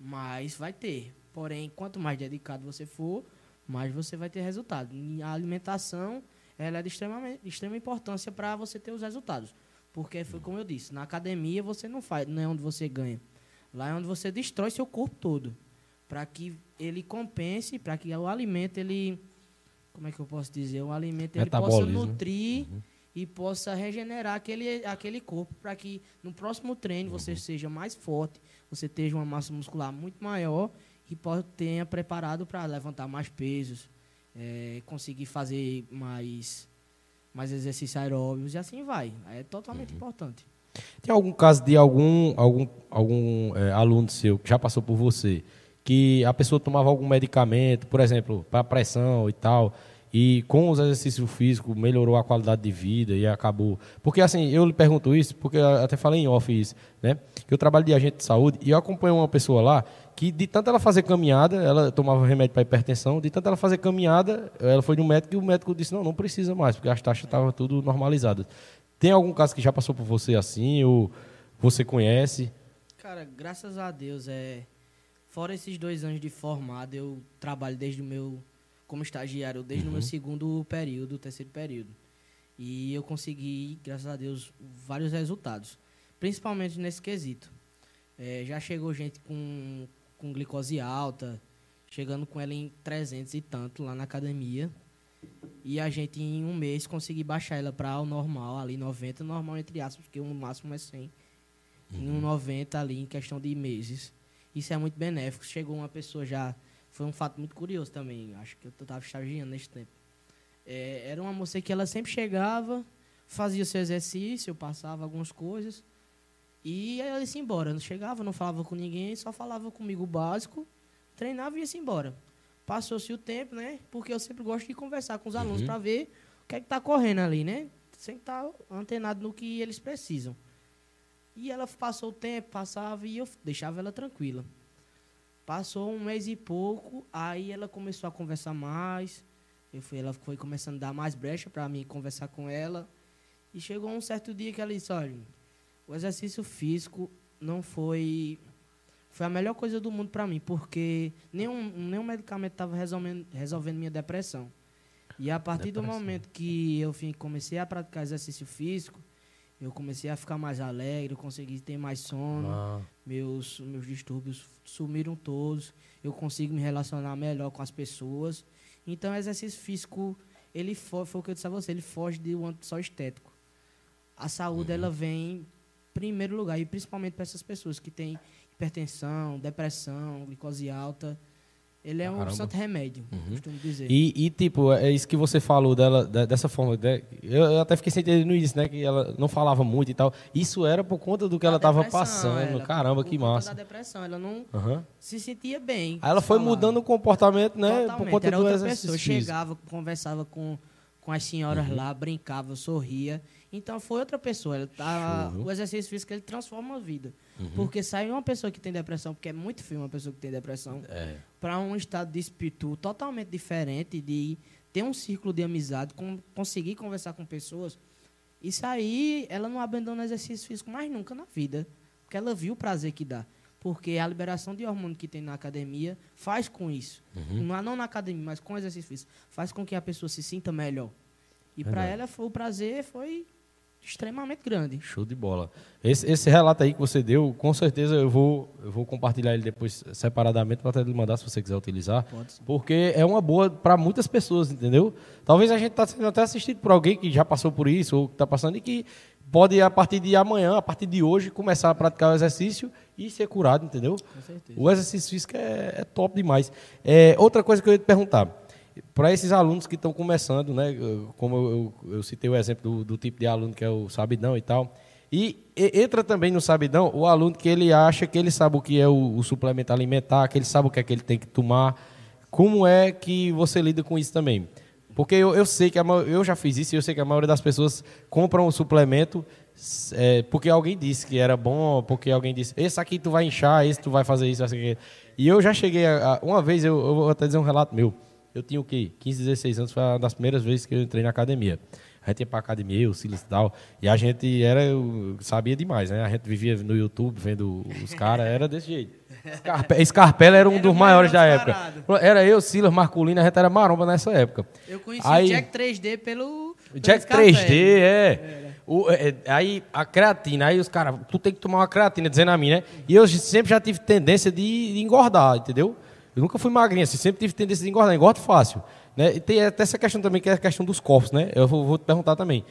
Mas vai ter. Porém, quanto mais dedicado você for, mais você vai ter resultado. E a alimentação ela é de extrema, de extrema importância para você ter os resultados. Porque foi como eu disse, na academia você não faz, não é onde você ganha. Lá é onde você destrói seu corpo todo. Para que ele compense, para que o alimento ele como é que eu posso dizer, um alimento ele possa nutrir uhum. e possa regenerar aquele, aquele corpo para que no próximo treino uhum. você seja mais forte, você tenha uma massa muscular muito maior e pode, tenha preparado para levantar mais pesos, é, conseguir fazer mais, mais exercícios aeróbicos e assim vai. É totalmente uhum. importante. Tem algum caso de algum, algum, algum é, aluno seu que já passou por você, que a pessoa tomava algum medicamento, por exemplo, para pressão e tal, e com os exercícios físicos melhorou a qualidade de vida e acabou. Porque assim, eu lhe pergunto isso, porque até falei em off isso, né? Que eu trabalho de agente de saúde e eu acompanho uma pessoa lá que de tanto ela fazer caminhada, ela tomava remédio para hipertensão, de tanto ela fazer caminhada, ela foi no médico e o médico disse: "Não, não precisa mais, porque as taxas estavam tudo normalizadas". Tem algum caso que já passou por você assim ou você conhece? Cara, graças a Deus é fora esses dois anos de formado, eu trabalho desde o meu como estagiário desde uhum. o meu segundo período, terceiro período. E eu consegui, graças a Deus, vários resultados, principalmente nesse quesito. É, já chegou gente com, com glicose alta, chegando com ela em 300 e tanto lá na academia. E a gente, em um mês, conseguiu baixar ela para o normal, ali 90, normal entre aspas, porque o máximo é 100. Uhum. Em um 90 ali, em questão de meses. Isso é muito benéfico. Chegou uma pessoa já foi um fato muito curioso também. Acho que eu estava estagiando nesse tempo. É, era uma moça que ela sempre chegava, fazia seu exercício, passava algumas coisas e ela ia-se embora. Não chegava, não falava com ninguém, só falava comigo o básico, treinava e ia-se embora. Passou-se o tempo, né? Porque eu sempre gosto de conversar com os alunos uhum. para ver o que é que está correndo ali, né? Sempre estar tá antenado no que eles precisam. E ela passou o tempo, passava e eu deixava ela tranquila. Passou um mês e pouco, aí ela começou a conversar mais. Eu fui, ela foi começando a dar mais brecha para mim conversar com ela. E chegou um certo dia que ela disse: olha, o exercício físico não foi foi a melhor coisa do mundo para mim, porque nenhum, nenhum medicamento estava resolvendo, resolvendo minha depressão. E a partir depressão. do momento que eu comecei a praticar exercício físico, eu comecei a ficar mais alegre, eu consegui ter mais sono, ah. meus, meus distúrbios sumiram todos, eu consigo me relacionar melhor com as pessoas. Então, exercício físico, ele foi, foi o que eu disse a você, ele foge de um âmbito só estético. A saúde, uhum. ela vem em primeiro lugar, e principalmente para essas pessoas que têm hipertensão, depressão, glicose alta, ele é um santo remédio, uhum. costumo dizer. E, e, tipo, é isso que você falou dela, dessa forma. De, eu até fiquei sem entender no início, né? Que ela não falava muito e tal. Isso era por conta do que da ela estava passando. Era, Caramba, que por massa. da depressão. Ela não uhum. se sentia bem. Aí ela foi falar. mudando o comportamento, né? Totalmente. Por conta era do outra exercício. pessoa. Chegava, conversava com, com as senhoras uhum. lá, brincava, sorria. Então foi outra pessoa. Ela tá, o exercício físico ele transforma a vida. Uhum. Porque sai uma pessoa que tem depressão, porque é muito feio uma pessoa que tem depressão, é. para um estado de espírito totalmente diferente, de ter um círculo de amizade, com, conseguir conversar com pessoas. Isso aí, ela não abandona o exercício físico mais nunca na vida. Porque ela viu o prazer que dá. Porque a liberação de hormônio que tem na academia faz com isso. Uhum. Não, não na academia, mas com exercício físico. Faz com que a pessoa se sinta melhor. E para ela, o prazer foi extremamente grande. Show de bola. Esse, esse, relato aí que você deu, com certeza eu vou, eu vou compartilhar ele depois separadamente para até lhe mandar se você quiser utilizar. Pode sim. Porque é uma boa para muitas pessoas, entendeu? Talvez a gente está sendo até assistido por alguém que já passou por isso ou que está passando e que pode, a partir de amanhã, a partir de hoje, começar a praticar o exercício e ser curado, entendeu? Com certeza. O exercício físico é, é top demais. É, outra coisa que eu ia te perguntar para esses alunos que estão começando, né, como eu, eu, eu citei o exemplo do, do, tipo de aluno que é o sabidão e tal, e, e, entra também no sabidão o aluno que ele acha que ele sabe o que é o, o, suplemento alimentar, que ele sabe o que é que ele tem que tomar. Como é que você lida com isso também? Porque eu, eu sei que a, eu já fiz isso e eu sei que a maioria das pessoas compram o suplemento é, porque alguém disse que era bom, porque alguém disse, esse aqui tu vai inchar, esse tu vai fazer isso, aqui. E eu já cheguei a uma vez, eu, eu vou até dizer um relato meu eu tinha o quê? 15, 16 anos, foi uma das primeiras vezes que eu entrei na academia. A gente ia pra academia, eu, Silas e tal, e a gente era, eu sabia demais, né? A gente vivia no YouTube vendo os caras, era desse jeito. Scarpe Scarpella era um era dos maiores da época. Era eu, Silas, Marculino, a gente era maromba nessa época. Eu conheci aí, o Jack 3D pelo. Jack 3D, é. O, é, aí a creatina, aí os caras, tu tem que tomar uma creatina, dizendo a mim, né? E eu sempre já tive tendência de, de engordar, entendeu? Eu nunca fui magrinho, assim, sempre tive tendência de engordar, engordo fácil. Né? E tem até essa questão também, que é a questão dos corpos, né? Eu vou, vou te perguntar também.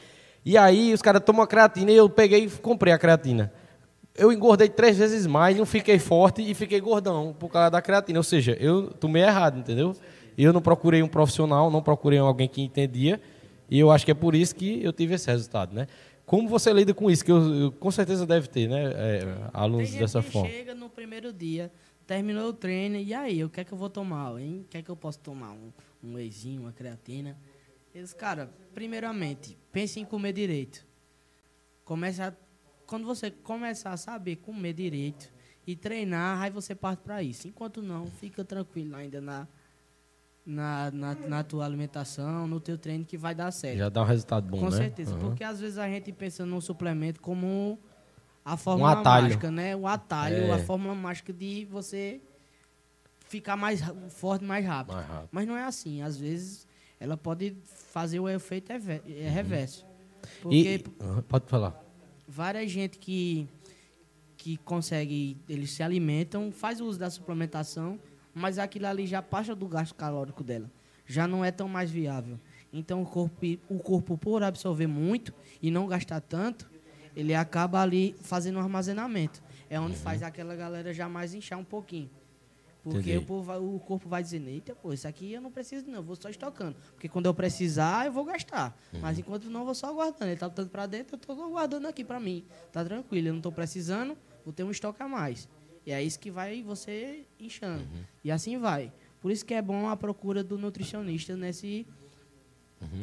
E aí os caras tomam a creatina e eu peguei e comprei a creatina. Eu engordei três vezes mais, não fiquei forte e fiquei gordão por causa da creatina. Ou seja, eu tomei errado, entendeu? Eu não procurei um profissional, não procurei alguém que entendia. E eu acho que é por isso que eu tive esse resultado, né? Como você lida com isso? Que eu, eu com certeza deve ter, né? É, alunos dessa forma. chega no primeiro dia Terminou o treino, e aí, o que é que eu vou tomar, hein? O que é que eu posso tomar? Um, um wheyzinho, uma creatina. Eles, cara, primeiramente, pense em comer direito. Começa a, quando você começar a saber comer direito e treinar, aí você parte para isso. Enquanto não, fica tranquilo ainda na, na, na, na, tua alimentação, no teu treino, que vai dar certo. Já dá um resultado bom, Com né? certeza, Uhum. porque às vezes a gente pensa num suplemento como a fórmula atalho. mágica, né? O atalho, É. a fórmula mágica de você ficar mais forte mais rápido. Mais rápido. Mas não é assim. Às vezes ela pode fazer o efeito é reverso. Uhum. E, Porque Uhum, pode falar. várias gente que que consegue, eles se alimentam, faz uso da suplementação, mas aquilo ali já passa do gasto calórico dela. Já não é tão mais viável. Então o corpo, o corpo por absorver muito e não gastar tanto, ele acaba ali fazendo um armazenamento. É onde faz aquela galera já mais inchar um pouquinho. Porque o, povo o corpo vai dizer, eita, pô, isso aqui eu não preciso não, eu vou só estocando. Porque quando eu precisar, eu vou gastar. Mas enquanto não, eu vou só guardando. Ele tá botando pra dentro, eu tô guardando aqui pra mim. Tá tranquilo, eu não tô precisando, vou ter um estoque a mais. E é isso que vai você inchando. E assim vai. Por isso que é bom a procura do nutricionista nesse,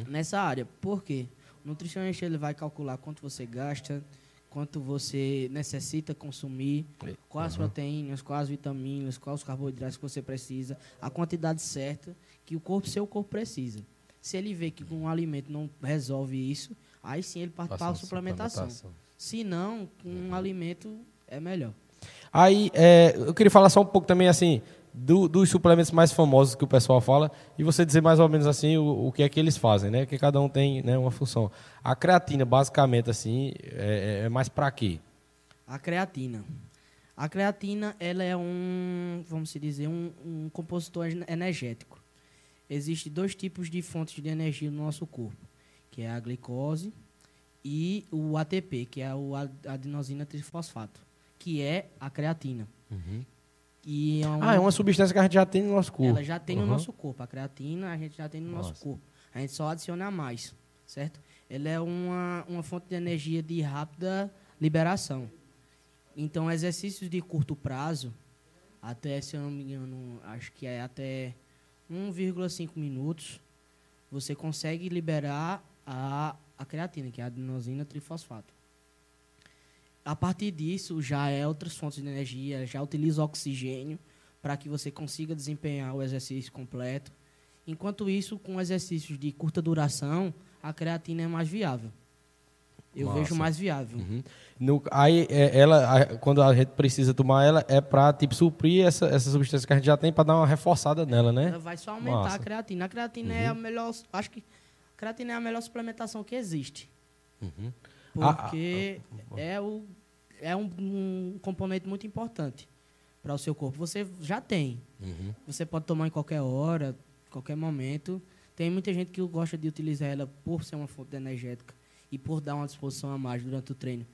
nessa área. Por quê? Nutricionista ele vai calcular quanto você gasta, quanto você necessita consumir, quais proteínas, quais vitaminas, quais os carboidratos que você precisa, a quantidade certa que o corpo, seu corpo precisa. Se ele vê que um alimento não resolve isso, aí sim ele parte para a suplementação. Se não, um alimento é melhor. Aí, é, eu queria falar só um pouco também, assim, do- dos suplementos mais famosos que o pessoal fala e você dizer mais ou menos, assim, o, o que é que eles fazem, né? Que cada um tem né, uma função. A creatina, basicamente, assim, é, é mais pra quê? A creatina. A creatina, ela é um, vamos se dizer, um, um compositor ene- energético. Existem dois tipos de fontes de energia no nosso corpo, que é a glicose e o ATP, que é o ad- adenosina trifosfato, que é a creatina. E é um- Ah, é uma substância que a gente já tem no nosso corpo. ela já tem no Uhum. nosso corpo. A creatina a gente já tem no Nossa. nosso corpo. A gente só adiciona mais, certo? Ela é uma, uma fonte de energia de rápida liberação. Então, exercícios de curto prazo, até, se eu não me engano, acho que é até 1,5 minutos, você consegue liberar a, a creatina, que é a adenosina trifosfato. A partir disso, já é outras fontes de energia, já utiliza oxigênio para que você consiga desempenhar o exercício completo. Enquanto isso, com exercícios de curta duração, a creatina é mais viável. Eu vejo mais viável. Uhum. No- aí, é, ela, a- quando a gente precisa tomar ela, é pra, tipo, suprir essa, essa substância que a gente já tem pra dar uma reforçada nela, né? Ela vai só aumentar a creatina. A creatina é a melhor, acho que a creatina é a melhor suplementação que existe. Uhum. Ah, Porque é, o, é um, um componente muito importante para o seu corpo. Você já tem. Uhum. Você pode tomar em qualquer hora, qualquer momento. Tem muita gente que gosta de utilizar ela por ser uma fonte energética e por dar uma disposição a mais durante o treino.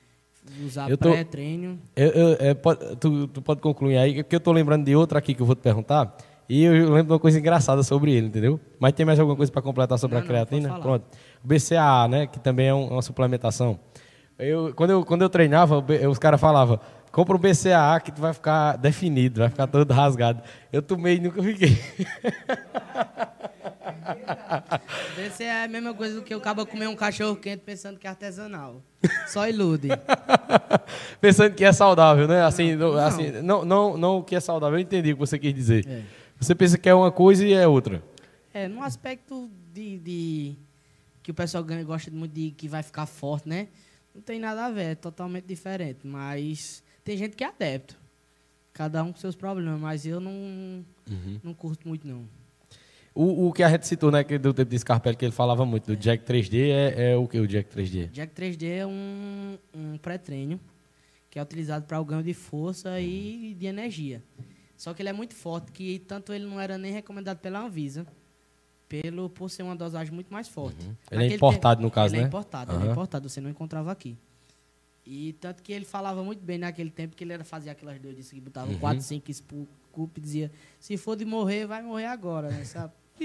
Usar Eu tô- pré-treino. Eu, eu- é, pode- tu, tu pode concluir aí, porque eu tô lembrando de outra aqui que eu vou te perguntar. E eu lembro de uma coisa engraçada sobre ele, entendeu? Mas tem mais alguma coisa para completar sobre Não, a não, creatina? falar. Pronto. O BCAA, né? Que também é um- uma suplementação. Eu, quando, eu, quando eu treinava, os caras falavam, compra o BCAA que tu vai ficar definido, vai ficar todo rasgado. Eu tomei e nunca fiquei. Esse é a mesma coisa do que o cabo comer um cachorro quente pensando que é artesanal. Só ilude. Pensando que é saudável, né? Assim, não, Não. assim, não, não, não o que é saudável, eu entendi o que você quis dizer. É. Você pensa que é uma coisa e é outra. É, no aspecto de, de- que o pessoal gosta muito de que vai ficar forte, né? Não tem nada a ver, é totalmente diferente. Mas tem gente que é adepto. Cada um com seus problemas, mas eu não, não curto muito, não. O, o que a gente citou, né, que do tempo de Scarpelli, que ele falava muito do Jack 3D, é, é o que o Jack 3D? Jack 3D é um, um pré-treino que é utilizado para o ganho de força e de energia. Só que ele é muito forte, que tanto ele não era nem recomendado pela Anvisa, pelo, por ser uma dosagem muito mais forte. Ele é importado, tempo- no caso, ele né? é importado, ele Aham. é importado, você não encontrava aqui. E tanto que ele falava muito bem naquele tempo que ele era fazia aquelas doidices que botava Uhum. 4, 5 scoop e dizia, se for de morrer, vai morrer agora, né? Sabe?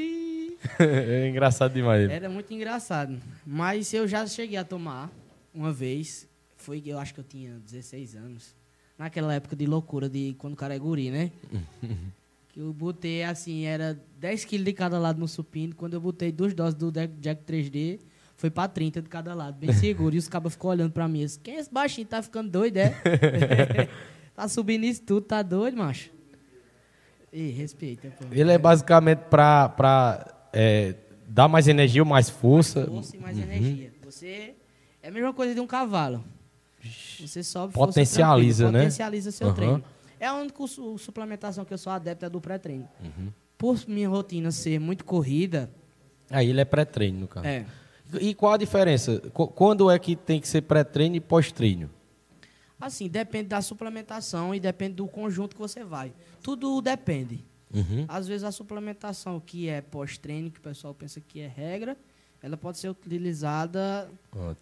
É engraçado demais. ele. Era muito engraçado. Mas eu já cheguei a tomar uma vez. Foi, eu acho que eu tinha 16 anos. Naquela época de loucura de quando o cara é guri, né? Que eu botei assim, era 10 quilos de cada lado no supino. Quando eu botei duas doses do Jack 3D, foi pra 30 de cada lado, bem seguro. e os cabos ficou olhando pra mim. Quem é esse baixinho? Tá ficando doido, é? tá subindo isso tudo, tá doido, macho? Ei, respeita, pô. Ele é basicamente pra, pra é, dar mais energia ou mais força. Mais força e mais uhum. energia. Você. É a mesma coisa de um cavalo. Você sobe Potencializa, né? Potencializa seu uhum. treino. É a única suplementação que eu sou adepto é do pré-treino. Uhum. Por minha rotina ser muito corrida. Aí ele é pré-treino, no caso. É. E qual a diferença? Quando é que tem que ser pré-treino e pós-treino? Assim, depende da suplementação e depende do conjunto que você vai. Tudo depende. Uhum. Às vezes a suplementação que é pós-treino, que o pessoal pensa que é regra, ela pode ser utilizada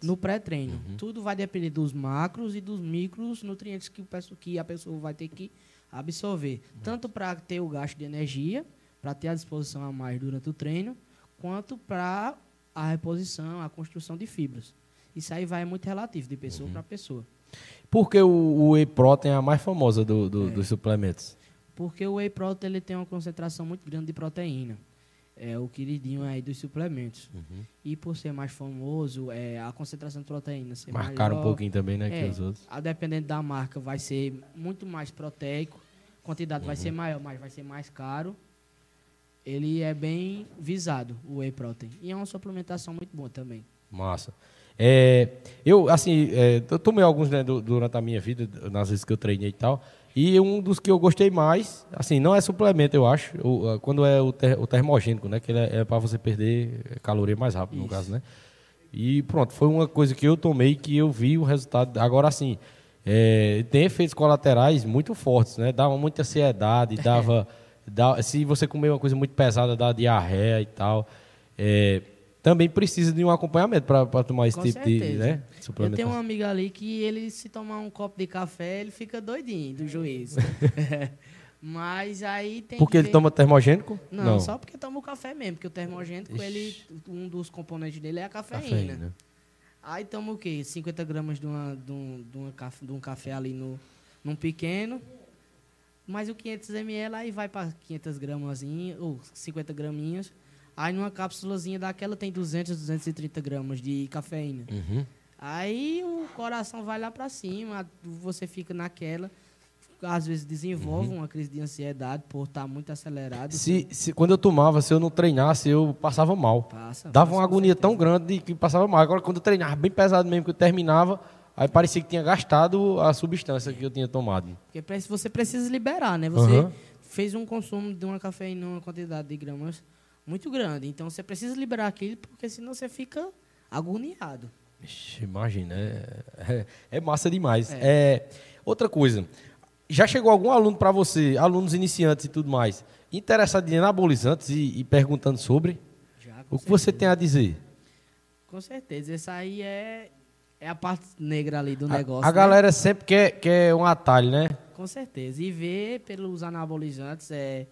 no pré-treino. Uhum. Tudo vai depender dos macros e dos micros nutrientes que, o, que a pessoa vai ter que absorver. Uhum. Tanto para ter o gasto de energia, para ter a disposição a mais durante o treino, quanto para a reposição, a construção de fibras. Isso aí vai muito relativo de pessoa uhum. para pessoa. Por que o, o whey protein é a mais famosa do, do, é. dos suplementos? Porque o whey protein ele tem uma concentração muito grande de proteína. É o queridinho aí dos suplementos. Uhum. E por ser mais famoso, é, a concentração de proteína ser Marcaram maior, um pouquinho também, né, é, que os outros. A dependendo da marca, vai ser muito mais proteico. A quantidade uhum. vai ser maior, mas vai ser mais caro ele é bem visado, o whey protein. E é uma suplementação muito boa também. Massa. É, eu, assim, é, eu tomei alguns né, durante a minha vida, nas vezes que eu treinei e tal. E um dos que eu gostei mais, assim, não é suplemento, eu acho, o, quando é o, ter, o termogênico, né? Que é, é para você perder caloria mais rápido, Isso. no caso, né? E pronto, foi uma coisa que eu tomei que eu vi o resultado. Agora, assim, é, tem efeitos colaterais muito fortes, né? Dava muita ansiedade, dava. Dá, se você comer uma coisa muito pesada, dá diarreia e tal. É, também precisa de um acompanhamento para tomar esse Com tipo certeza. de né, suplementação. Eu tenho uma amiga ali que ele, se tomar um copo de café, ele fica doidinho do juízo. Mas aí tem Porque ele ver... toma termogênico? Não, Não, só porque toma o café mesmo, porque o termogênico, ele, um dos componentes dele é a cafeína. cafeína. Aí toma o quê? 50 gramas de, uma, de, um, de, uma, de um café ali no, num pequeno, mas o 500 ml aí vai para 500 gramas ou 50 graminhas. Aí numa cápsulazinha daquela tem 200, 230 gramas de cafeína. Uhum. Aí o coração vai lá para cima, você fica naquela. Às vezes desenvolve uhum. uma crise de ansiedade por estar tá muito acelerado. Se, se, quando eu tomava, se eu não treinasse, eu passava mal. Passa, Dava passa, uma agonia tão grande que passava mal. Agora, quando eu treinava bem pesado mesmo, que eu terminava, Aí parecia que tinha gastado a substância que eu tinha tomado. Porque você precisa liberar, né? Você uhum. fez um consumo de uma cafeína, uma quantidade de gramas muito grande. Então você precisa liberar aquilo, porque senão você fica agoniado. Ixi, imagina, é, é, é, massa demais. É. é. outra coisa, já chegou algum aluno para você, alunos iniciantes e tudo mais, interessado em anabolizantes e, e perguntando sobre? Já, o que certeza. você tem a dizer? Com certeza, esse aí é é a parte negra ali do negócio. A, né? galera sempre quer, quer um atalho, né? Com certeza. E ver pelos anabolizantes, é,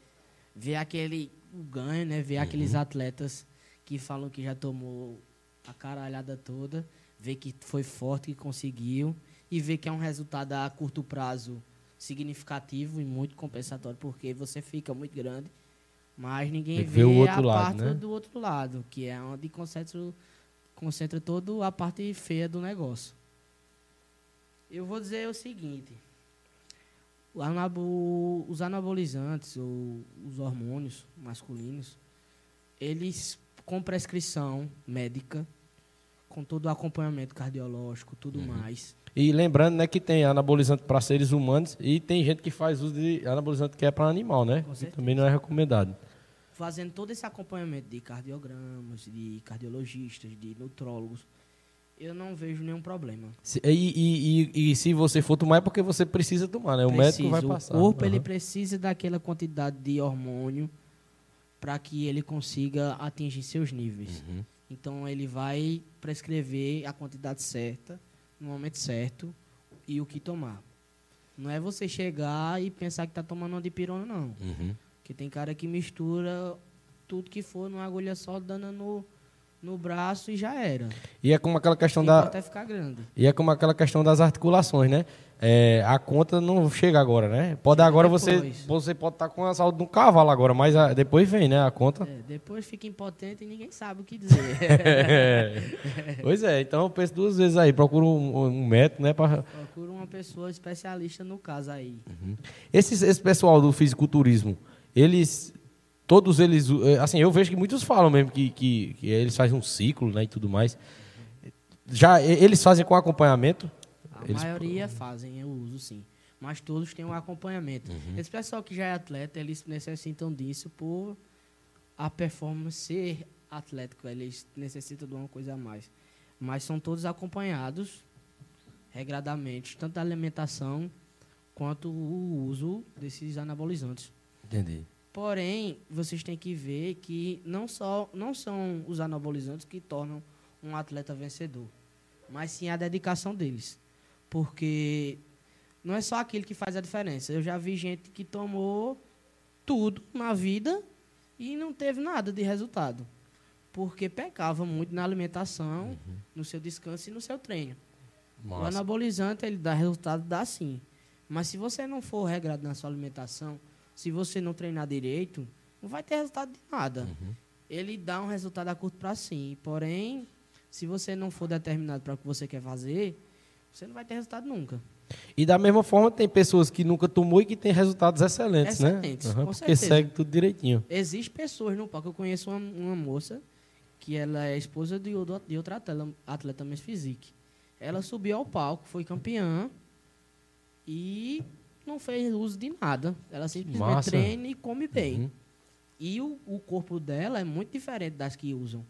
ver aquele o ganho, né? Ver uhum. aqueles atletas que falam que já tomou a caralhada toda, ver que foi forte, que conseguiu, e ver que é um resultado a curto prazo significativo e muito compensatório, porque você fica muito grande, mas ninguém vê o outro a lado, parte né? do outro lado, que é onde concentra concentra toda a parte feia do negócio. Eu vou dizer o seguinte: os anabolizantes, ou os hormônios masculinos, eles com prescrição médica, com todo o acompanhamento cardiológico, tudo uhum. mais. E lembrando, né, que tem anabolizante para seres humanos e tem gente que faz uso de anabolizante que é para animal, né? Que também não é recomendado fazendo todo esse acompanhamento de cardiogramas, de cardiologistas, de nutrólogos, eu não vejo nenhum problema. Se, e, e, e, e, se você for tomar é porque você precisa tomar, né? O médico vai passar. O corpo uhum. ele precisa daquela quantidade de hormônio para que ele consiga atingir seus níveis. Uhum. Então ele vai prescrever a quantidade certa, no momento certo e o que tomar. Não é você chegar e pensar que está tomando uma dipirona, não. Uhum. Que tem cara que mistura tudo que for numa agulha só, dando no, no braço e já era. E é como aquela questão E da. até ficar grande. E é como aquela questão das articulações, né? É, a conta não chega agora, né? Pode Chega agora você, depois. você pode estar com a saúde de um cavalo agora, mas a- depois vem, né? A conta. É, depois fica impotente e ninguém sabe o que dizer. pois é, então eu penso duas vezes aí, procura um, um método, né? Pra... Procura uma pessoa especialista no caso aí. Esses, esse pessoal do fisiculturismo, eles. Todos eles. eh, Assim, eu vejo que muitos falam mesmo que, que, que eles fazem um ciclo, né? E tudo mais. Já eles fazem com acompanhamento? A Eles- maioria fazem, eu uso sim. Mas todos têm um acompanhamento. Uhum. Esse pessoal que já é atleta, eles necessitam disso por a performance ser atlético. Eles necessitam de uma coisa a mais. Mas são todos acompanhados regradamente, tanto da alimentação quanto o uso desses anabolizantes. Entendi. Porém, vocês têm que ver que não, só, não são os anabolizantes que tornam um atleta vencedor, mas sim a dedicação deles. Porque não é só aquilo que faz a diferença. Eu já vi gente que tomou tudo na vida e não teve nada de resultado. Porque pecava muito na alimentação, no seu descanso e no seu treino. O anabolizante, ele dá resultado, dá sim. Mas se você não for regrado na sua alimentação, se você não treinar direito, não vai ter resultado de nada. Uhum. Ele dá um resultado a curto prazo sim. Porém, se você não for determinado para o que você quer fazer, você não vai ter resultado nunca. E da mesma forma, tem pessoas que nunca tomou e que tem resultados excelentes, Excelentes, né? com porque certeza. segue tudo direitinho. Existem pessoas no palco. Eu conheço uma, uma moça que ela é esposa de, de outra atleta, atleta Miss Physique. Ela subiu ao palco, foi campeã e não fez uso de nada. Ela simplesmente massa. treina e come bem. Uhum. E o, o corpo dela é muito diferente das que usam.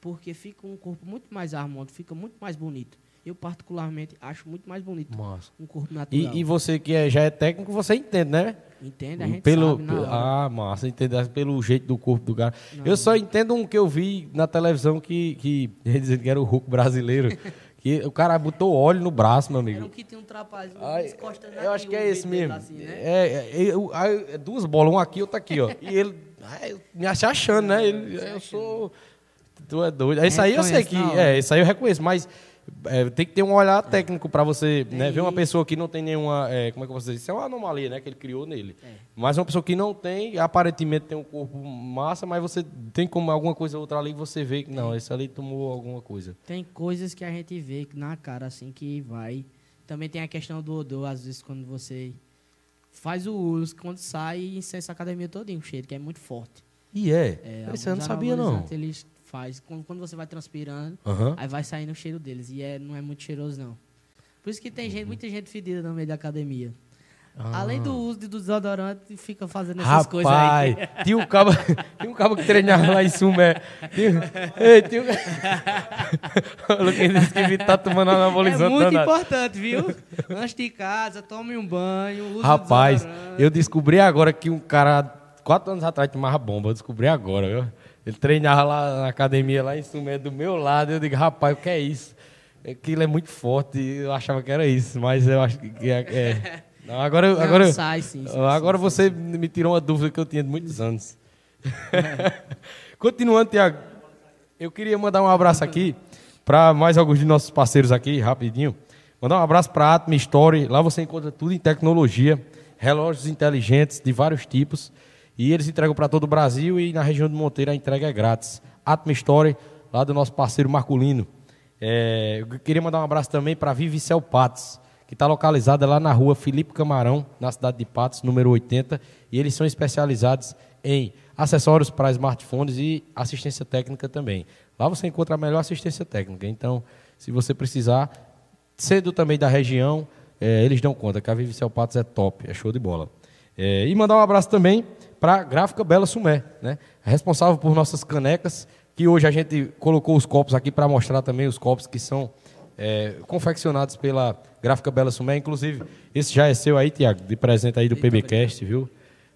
Porque fica um corpo muito mais harmônico, fica muito mais bonito. Eu, particularmente, acho muito mais bonito Massa. um corpo natural. E, e você que é- já é técnico, você entende, né? Entende? A gente pelo, sabe. Ah, massa, entende pelo jeito do corpo do cara. Não. Eu só entendo um que eu vi na televisão que, que dizendo que era o Hulk brasileiro. que o cara botou óleo no braço, meu Era amigo. o que tinha um trapazinho Ai, encostando eu acho que é esse mesmo. assim, né? é, é, eu- é duas bolas, uma aqui e outra aqui, ó. E ele me acha achando, né? Ele, eu sou. Tu é doido. Isso aí eu sei que. É, isso aí eu reconheço, mas. É, tem que ter um olhar técnico para você né, ver uma pessoa que não tem nenhuma. é, como é que eu vou dizer? Isso é uma anomalia né, que ele criou nele. É. Mas uma pessoa que não tem, aparentemente tem um corpo massa, mas você tem como alguma coisa ou outra ali que você vê que não, esse ali tomou alguma coisa. Tem coisas que a gente vê na cara, assim, que vai. Também tem a questão do odor, às vezes, quando você faz o uso, quando sai, incensa a academia todinho, o cheiro, que é muito forte. E é? É, Isso eu não sabia, não. Eles faz quando, você vai transpirando, Aham. aí vai saindo o cheiro deles. E é, não é muito cheiroso, não. Por isso que tem gente, muita gente fedida no meio da academia. Uhum. Ah. Além do uso de- do desodorante, fica fazendo essas coisas Rapaz, aí. tinha um cabo, tinha um cabo que treinava lá em Sumé. Tinha, ei, tinha um... Olha quem disse que tá tomando É anabolizante. muito danado. importante, viu? Antes de casa, tome um banho, use Rapaz, eu descobri agora que um cara, quatro anos atrás, tomava bomba. Eu descobri agora, viu? Ele treinava lá na academia, lá em Sumé, do meu lado. Eu digo, rapaz, o que é isso? Aquilo é muito forte. Eu achava que era isso, mas eu acho que é... é. Não, agora, Não, agora, sai sim, sim, agora sim, você me tirou uma dúvida que eu tinha de muitos anos. Continuando, Tiago, eu queria mandar um abraço aqui para mais alguns de nossos parceiros aqui, rapidinho. Mandar um abraço para a Atma Story. Lá você encontra tudo em tecnologia, relógios inteligentes de vários tipos. E eles entregam para todo o Brasil e na região de Monteiro a entrega é grátis. Atma Story, lá do nosso parceiro Marculino. É, eu queria mandar um abraço também para Vivicel Patos, que está localizada lá na rua Felipe Camarão, na cidade de Patos, número 80. E eles são especializados em acessórios para smartphones e assistência técnica também. Lá você encontra a melhor assistência técnica. Então, se você precisar, sendo também da região, eh, eles dão conta que a Vivicel Patos é top, é show de bola. Eh, e mandar um abraço também para a Gráfica Bela Sumé, né? responsável por nossas canecas, que hoje a gente colocou os copos aqui para mostrar também os copos que são eh, confeccionados pela Gráfica Bela Sumé. Inclusive, esse já é seu aí, Tiago, de presente aí do PBcast, viu?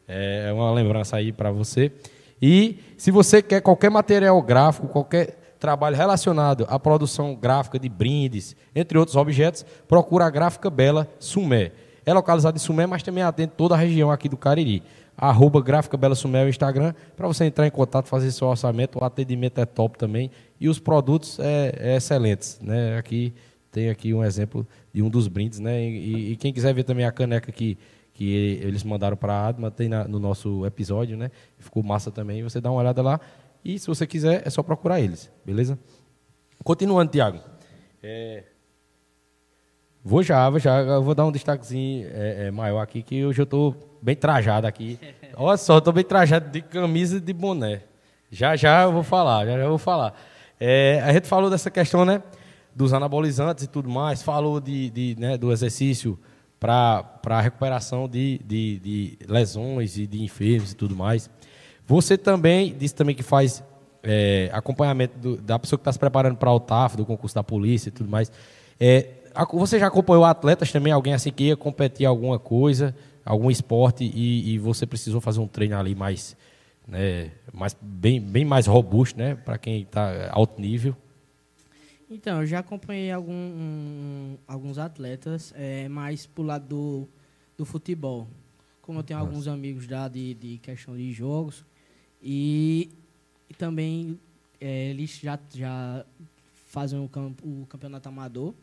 É uma lembrança aí para você. E se você quer qualquer material gráfico, qualquer trabalho relacionado à produção gráfica de brindes, entre outros objetos, procura a Gráfica Bela Sumé. É localizada em Sumé, mas também atende toda a região aqui do Cariri. Arroba Gráfica Bela Sumel Instagram, para você entrar em contato, fazer seu orçamento, o atendimento é top também e os produtos é, é excelentes, né? Aqui tem aqui um exemplo de um dos brindes, né? E, e quem quiser ver também a caneca que, que eles mandaram para a Adma, tem na, no nosso episódio, né? Ficou massa também, você dá uma olhada lá e se você quiser é só procurar eles, beleza? Continuando, Tiago. É, Vou já, vou já. Eu vou dar um destaquezinho é, é, maior aqui, que hoje eu estou bem trajado aqui. Olha só, estou bem trajado de camisa e de boné. Já já eu vou falar, já já eu vou falar. É, a gente falou dessa questão, né? Dos anabolizantes e tudo mais, falou de, de né, do exercício para a recuperação de, de, de, lesões e de enfermos e tudo mais. Você também disse também que faz é, acompanhamento do, da pessoa que está se preparando para o TAF, do concurso da polícia e tudo mais. É, você já acompanhou atletas também? Alguém assim que ia competir alguma coisa, algum esporte e, e você precisou fazer um treino ali mais, né, mais bem, bem mais robusto, né, para quem está alto nível? Então, eu já acompanhei algum, um, alguns atletas, é, mais pro lado do, do futebol. Como eu tenho Nossa. alguns amigos já de, de questão de jogos. E, e também é, eles já, já fazem o, camp, o campeonato amador.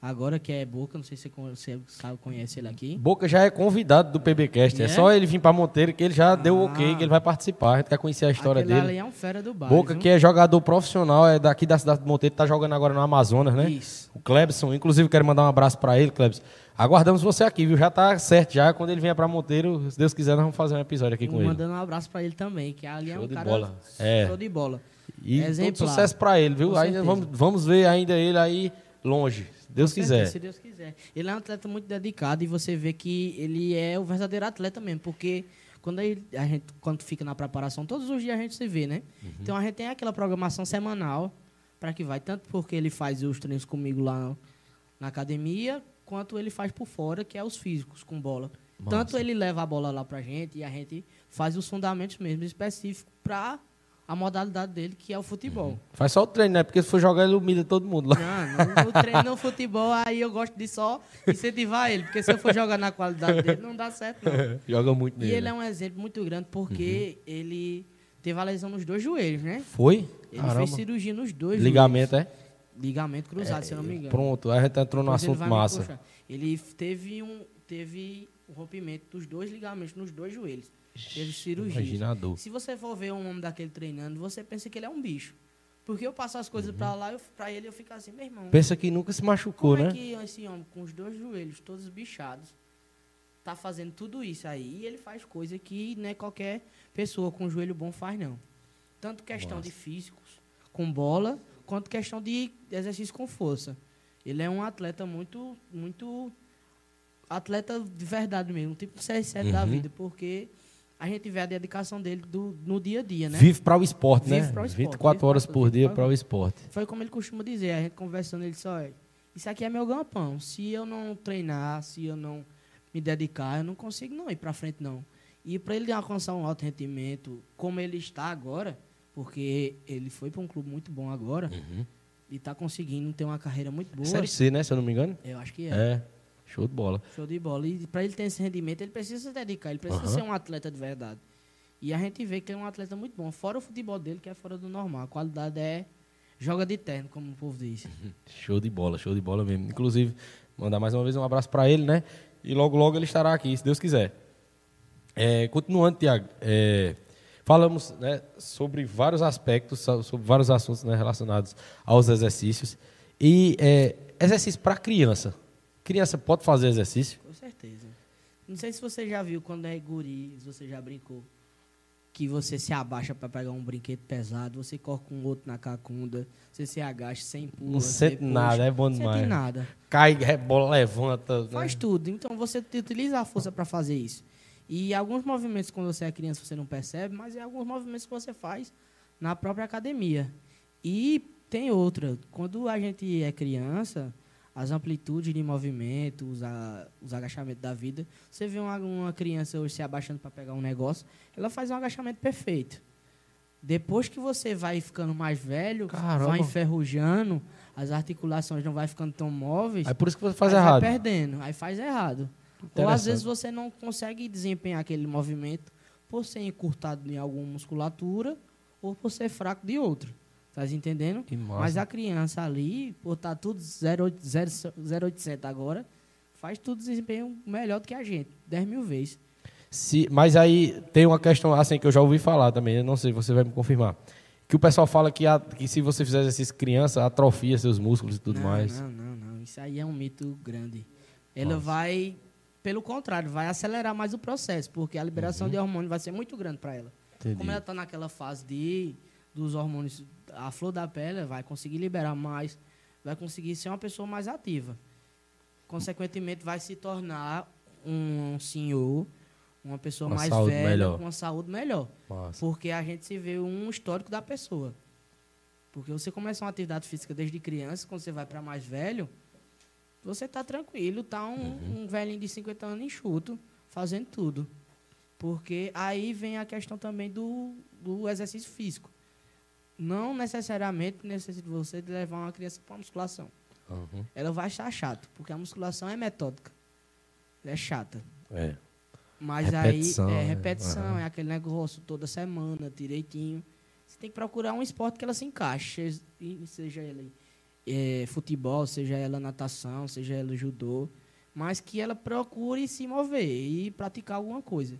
Agora que é Boca, não sei se você sabe, conhece ele aqui. Boca já é convidado do PBcast. É, é só ele vir para Monteiro que ele já ah, deu o ok, que ele vai participar. A gente quer conhecer a história dele. Ali é um fera do bairro. Boca, que é jogador profissional, é daqui da cidade de Monteiro, tá jogando agora no Amazonas, né? Isso. O Clebson, inclusive quero mandar um abraço para ele, Clebson. Aguardamos você aqui, viu? Já tá certo já. Quando ele vier para Monteiro, se Deus quiser, nós vamos fazer um episódio aqui com mandando ele. Mandando um abraço para ele também, que ali é show é um de cara bola. É. show de bola. E Exemplar. todo sucesso para ele, viu? Vamos, vamos ver ainda ele aí longe. Deus quiser. Se Deus quiser. Ele é um atleta muito dedicado e você vê que ele é o verdadeiro atleta mesmo, porque quando a gente quando fica na preparação, todos os dias a gente se vê, né? Uhum. Então a gente tem aquela programação semanal para que vai tanto porque ele faz os treinos comigo lá na academia, quanto ele faz por fora, que é os físicos com bola. Nossa. Tanto ele leva a bola lá pra gente e a gente faz os fundamentos mesmo específicos para a modalidade dele, que é o futebol. Uhum. Faz só o treino, né? Porque se for jogar, ele humilha todo mundo lá. Não, no, treino no futebol, aí eu gosto de só incentivar ele. Porque se eu for jogar na qualidade dele, não dá certo, não. Joga muito nele. E ele é um exemplo muito grande porque uhum. ele teve a lesão nos dois joelhos, né? Foi? Ele Caramba. fez cirurgia nos dois Ligamento, joelhos. é? Ligamento cruzado, é, se eu não me engano. Pronto, a gente entrou no assunto massa. Ele teve um, teve um rompimento dos dois ligamentos nos dois joelhos. Teve cirurgia. Imaginador. Se você for ver um homem daquele treinando, você pensa que ele é um bicho. Porque eu passo as coisas uhum. para lá, eu, pra ele eu fico assim, meu irmão. Pensa que nunca se machucou, como né? é que esse homem, com os dois joelhos todos bichados, tá fazendo tudo isso aí? E ele faz coisa que não é qualquer pessoa com joelho bom faz, não. Tanto questão Nossa. de físicos, com bola, quanto questão de exercício com força. Ele é um atleta muito, muito atleta de verdade mesmo, tipo CR7 uhum. da vida, porque a gente vê a dedicação dele do, no dia a dia, né? Vive para o esporte, vive né? Para o esporte, 24 horas por dia para o esporte. Foi como ele costuma dizer, a gente conversando, ele só, isso aqui é meu ganha-pão. Se eu não treinar, se eu não me dedicar, eu não consigo não ir para frente não. E para ele alcançar um alto rendimento, como ele está agora, porque ele foi para um clube muito bom agora, uhum. e está conseguindo ter uma carreira muito boa. Série C, né? Se eu não me engano. Eu acho que é. É. Show de bola. Show de bola. E para ele ter esse rendimento, ele precisa se dedicar, ele precisa uhum. ser um atleta de verdade. E a gente vê que ele é um atleta muito bom. Fora o futebol dele, que é fora do normal. A qualidade é joga de terno, como o povo diz. Show de bola, show de bola mesmo. Inclusive, mandar mais uma vez um abraço para ele, né? E logo, logo ele estará aqui, se Deus quiser. É, continuando, Tiago, é, falamos né, sobre vários aspectos, sobre vários assuntos né, relacionados aos exercícios. E é, exercício para criança. Criança pode fazer exercício? Com certeza. Não sei se você já viu quando é guri, se você já brincou, que você se abaixa para pegar um brinquedo pesado, você corre com outro na cacunda, você se agacha sem pulo. Não sente nada, é bom demais. Não sente nada. Cai, rebola, levanta. Né? Faz tudo. Então você utiliza a força para fazer isso. E alguns movimentos, quando você é criança, você não percebe, mas é alguns movimentos que você faz na própria academia. E tem outra. Quando a gente é criança, as amplitudes de movimento, os, a, os agachamentos da vida. Você vê uma, uma criança hoje se abaixando para pegar um negócio, ela faz um agachamento perfeito. Depois que você vai ficando mais velho, Caramba. vai enferrujando, as articulações não vai ficando tão móveis. É por isso que você faz errado. Vai perdendo, aí faz errado. Ou às vezes você não consegue desempenhar aquele movimento por ser encurtado em alguma musculatura ou por ser fraco de outra. Tá entendendo? Mas a criança ali, por estar tá tudo 0,800 agora, faz tudo desempenho melhor do que a gente, 10 mil vezes. Se, mas aí tem uma questão assim que eu já ouvi falar também, eu não sei, você vai me confirmar. Que o pessoal fala que, a, que se você fizer exercício criança, atrofia seus músculos e tudo não, mais. Não, não, não. Isso aí é um mito grande. Ela Nossa. vai, pelo contrário, vai acelerar mais o processo, porque a liberação uhum. de hormônio vai ser muito grande para ela. Entendi. Como ela está naquela fase de dos hormônios, a flor da pele vai conseguir liberar mais, vai conseguir ser uma pessoa mais ativa. Consequentemente, vai se tornar um senhor uma pessoa uma mais velha melhor. com uma saúde melhor. Nossa. Porque a gente se vê um histórico da pessoa. Porque você começa uma atividade física desde criança, quando você vai para mais velho, você está tranquilo, tá um, uhum. um velhinho de 50 anos enxuto, fazendo tudo. Porque aí vem a questão também do, do exercício físico. Não necessariamente necessita você de levar uma criança para musculação. Uhum. Ela vai achar chato, porque a musculação é metódica. É chata. É. Mas repetição, aí é repetição, uhum. é aquele negócio toda semana, direitinho. Você tem que procurar um esporte que ela se encaixe, seja ele é, futebol, seja ela natação, seja ela judô, mas que ela procure se mover e praticar alguma coisa.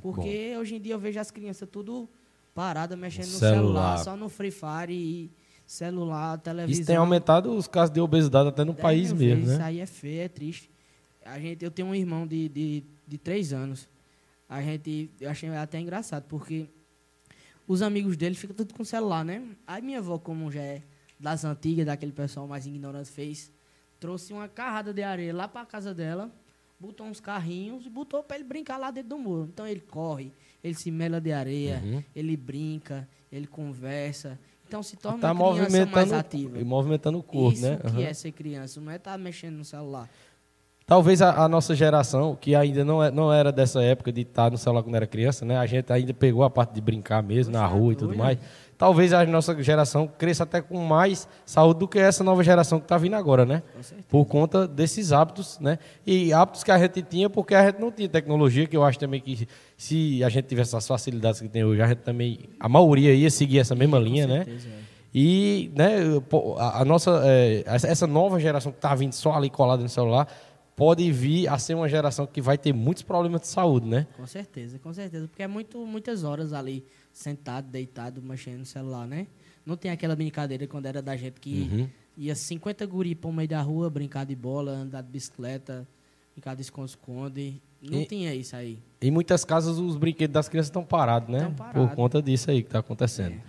Porque Bom. hoje em dia eu vejo as crianças tudo paradas, mexendo no celular. celular, só no Free Fire e celular, televisão. Isso tem aumentado os casos de obesidade até no país mesmo, né? Isso aí é feio, é triste. A gente, eu tenho um irmão de, de de três anos. A gente, eu achei até engraçado, porque os amigos dele ficam tudo com celular, né? Aí minha avó, como já é das antigas, daquele pessoal mais ignorante, fez, trouxe uma carrada de areia lá para casa dela, botou uns carrinhos e botou para ele brincar lá dentro do muro. Então ele corre, ele se mela de areia, uhum. ele brinca, ele conversa. Então se torna tá uma criança mais ativa. E movimentando o corpo, Isso né? Isso uhum. que é ser criança, não é estar tá mexendo no celular. Talvez a, a, nossa geração, que ainda não, é, não era dessa época de estar no celular quando era criança, né? A gente ainda pegou a parte de brincar mesmo na rua e tudo mais. Talvez a nossa geração cresça até com mais saúde do que essa nova geração que está vindo agora, né? Por conta desses hábitos, né? E hábitos que a gente tinha porque a gente não tinha tecnologia, que eu acho também que se a gente tivesse as facilidades que tem hoje, a gente também, a maioria ia seguir essa mesma linha, né? certeza, né? É. E né, a, nossa, é, essa nova geração que está vindo só ali colada no celular, pode vir a ser uma geração que vai ter muitos problemas de saúde, né? Com certeza, com certeza. Porque é muito, muitas horas ali, sentado, deitado, mexendo no celular, né? Não tem aquela brincadeira quando era da gente que uhum. ia 50 guri para o meio da rua, brincar de bola, andar de bicicleta, brincar de esconde-esconde. Não e, tinha isso aí. Em muitas casas, os brinquedos das crianças estão parados, né? Estão parados. Por conta disso aí que está acontecendo. É.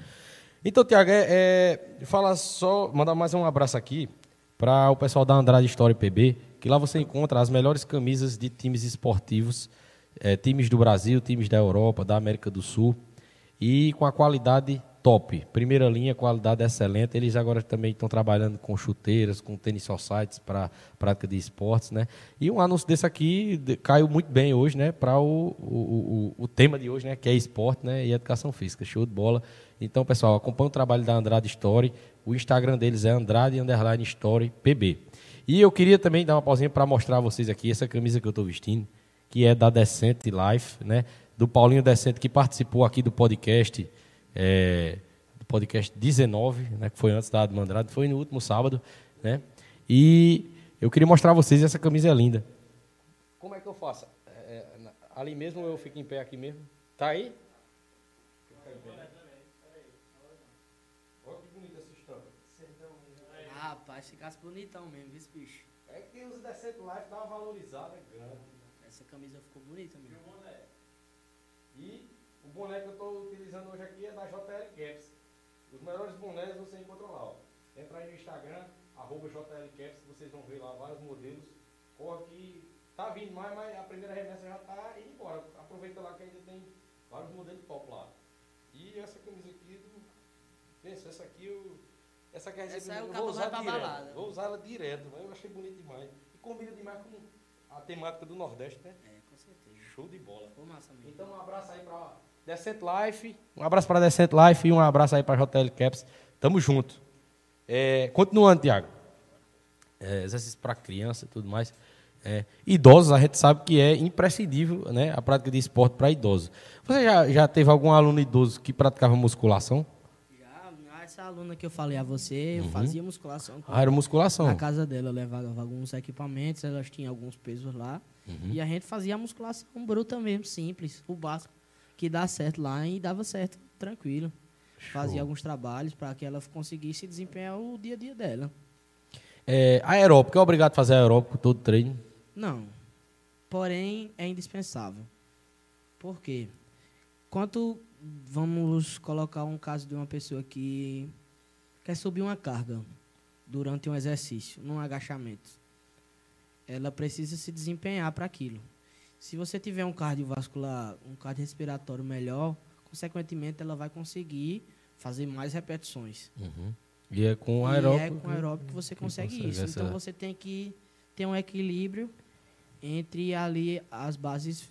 Então, Tiago, é, é, fala só, mandar mais um abraço aqui para o pessoal da Andrade História PB, que lá você encontra as melhores camisas de times esportivos, é, times do Brasil, times da Europa, da América do Sul, e com a qualidade top. Primeira linha, qualidade excelente. Eles agora também estão trabalhando com chuteiras, com tênis sites para prática de esportes, né? E um anúncio desse aqui caiu muito bem hoje, né? Para o, o, o, o, tema de hoje, né? Que é esporte né? e educação física. Show de bola. Então, pessoal, acompanhe o trabalho da Andrade Story. O Instagram deles é Andrade Underline Story PB. E eu queria também dar uma pausinha para mostrar a vocês aqui essa camisa que eu estou vestindo, que é da Decente Life, né? Do Paulinho Decente, que participou aqui do podcast, é, do podcast 19, né? Que foi antes da Admandrade, foi no último sábado, né? E eu queria mostrar a vocês essa camisa é linda. Como é que eu faço? É, é ali mesmo eu fico em pé aqui mesmo? Tá aí? Rapaz, ficasse bonitão mesmo, viu, bicho? É que os Decente Life dá uma valorizada grande. Essa camisa ficou bonita mesmo. E o boné? E o boné que eu estou utilizando hoje aqui é da JL Caps. Os melhores bonés você encontra lá, ó. Entra aí no Instagram, arroba JL Caps, vocês vão ver lá vários modelos. Corre que tá vindo mais, mas a primeira remessa já tá indo embora. Aproveita lá que ainda tem vários modelos top lá. E essa camisa aqui do. Pensa, essa aqui eu essa quer dizer Essa que é o vou usar direto. Balada. Vou usar ela direto, mas eu achei bonito demais. E combina demais com a temática do Nordeste, né? É, com certeza. Show de bola. Massa mesmo. Então um abraço aí para Decent Life. Um abraço para Decent Life e um abraço aí para JL Caps. Tamo junto. É, continuando, Tiago. É, exercício para criança e tudo mais. É. Idosos, a gente sabe que é imprescindível né, a prática de esporte para idosos. Você já, já teve algum aluno idoso que praticava musculação? Essa aluna que eu falei a você, eu uhum. fazia musculação. Ah, era musculação? Na casa dela, eu levava alguns equipamentos, elas tinham alguns pesos lá. Uhum. E a gente fazia a musculação bruta mesmo, simples, o básico, que dá certo lá e dava certo, tranquilo. Show. Fazia alguns trabalhos para que ela conseguisse desempenhar o dia a dia dela. É, aeróbico, é obrigado a fazer aeróbico todo treino? Não. Porém, é indispensável. Por quê? Quanto vamos colocar um caso de uma pessoa que quer subir uma carga durante um exercício, num agachamento. Ela precisa se desempenhar para aquilo. Se você tiver um cardiovascular, um cardiorrespiratório melhor, consequentemente ela vai conseguir fazer mais repetições. Uhum. E é com aeróbico. E é com aeróbico que você consegue, consegue isso. Essa... Então você tem que ter um equilíbrio entre ali as bases,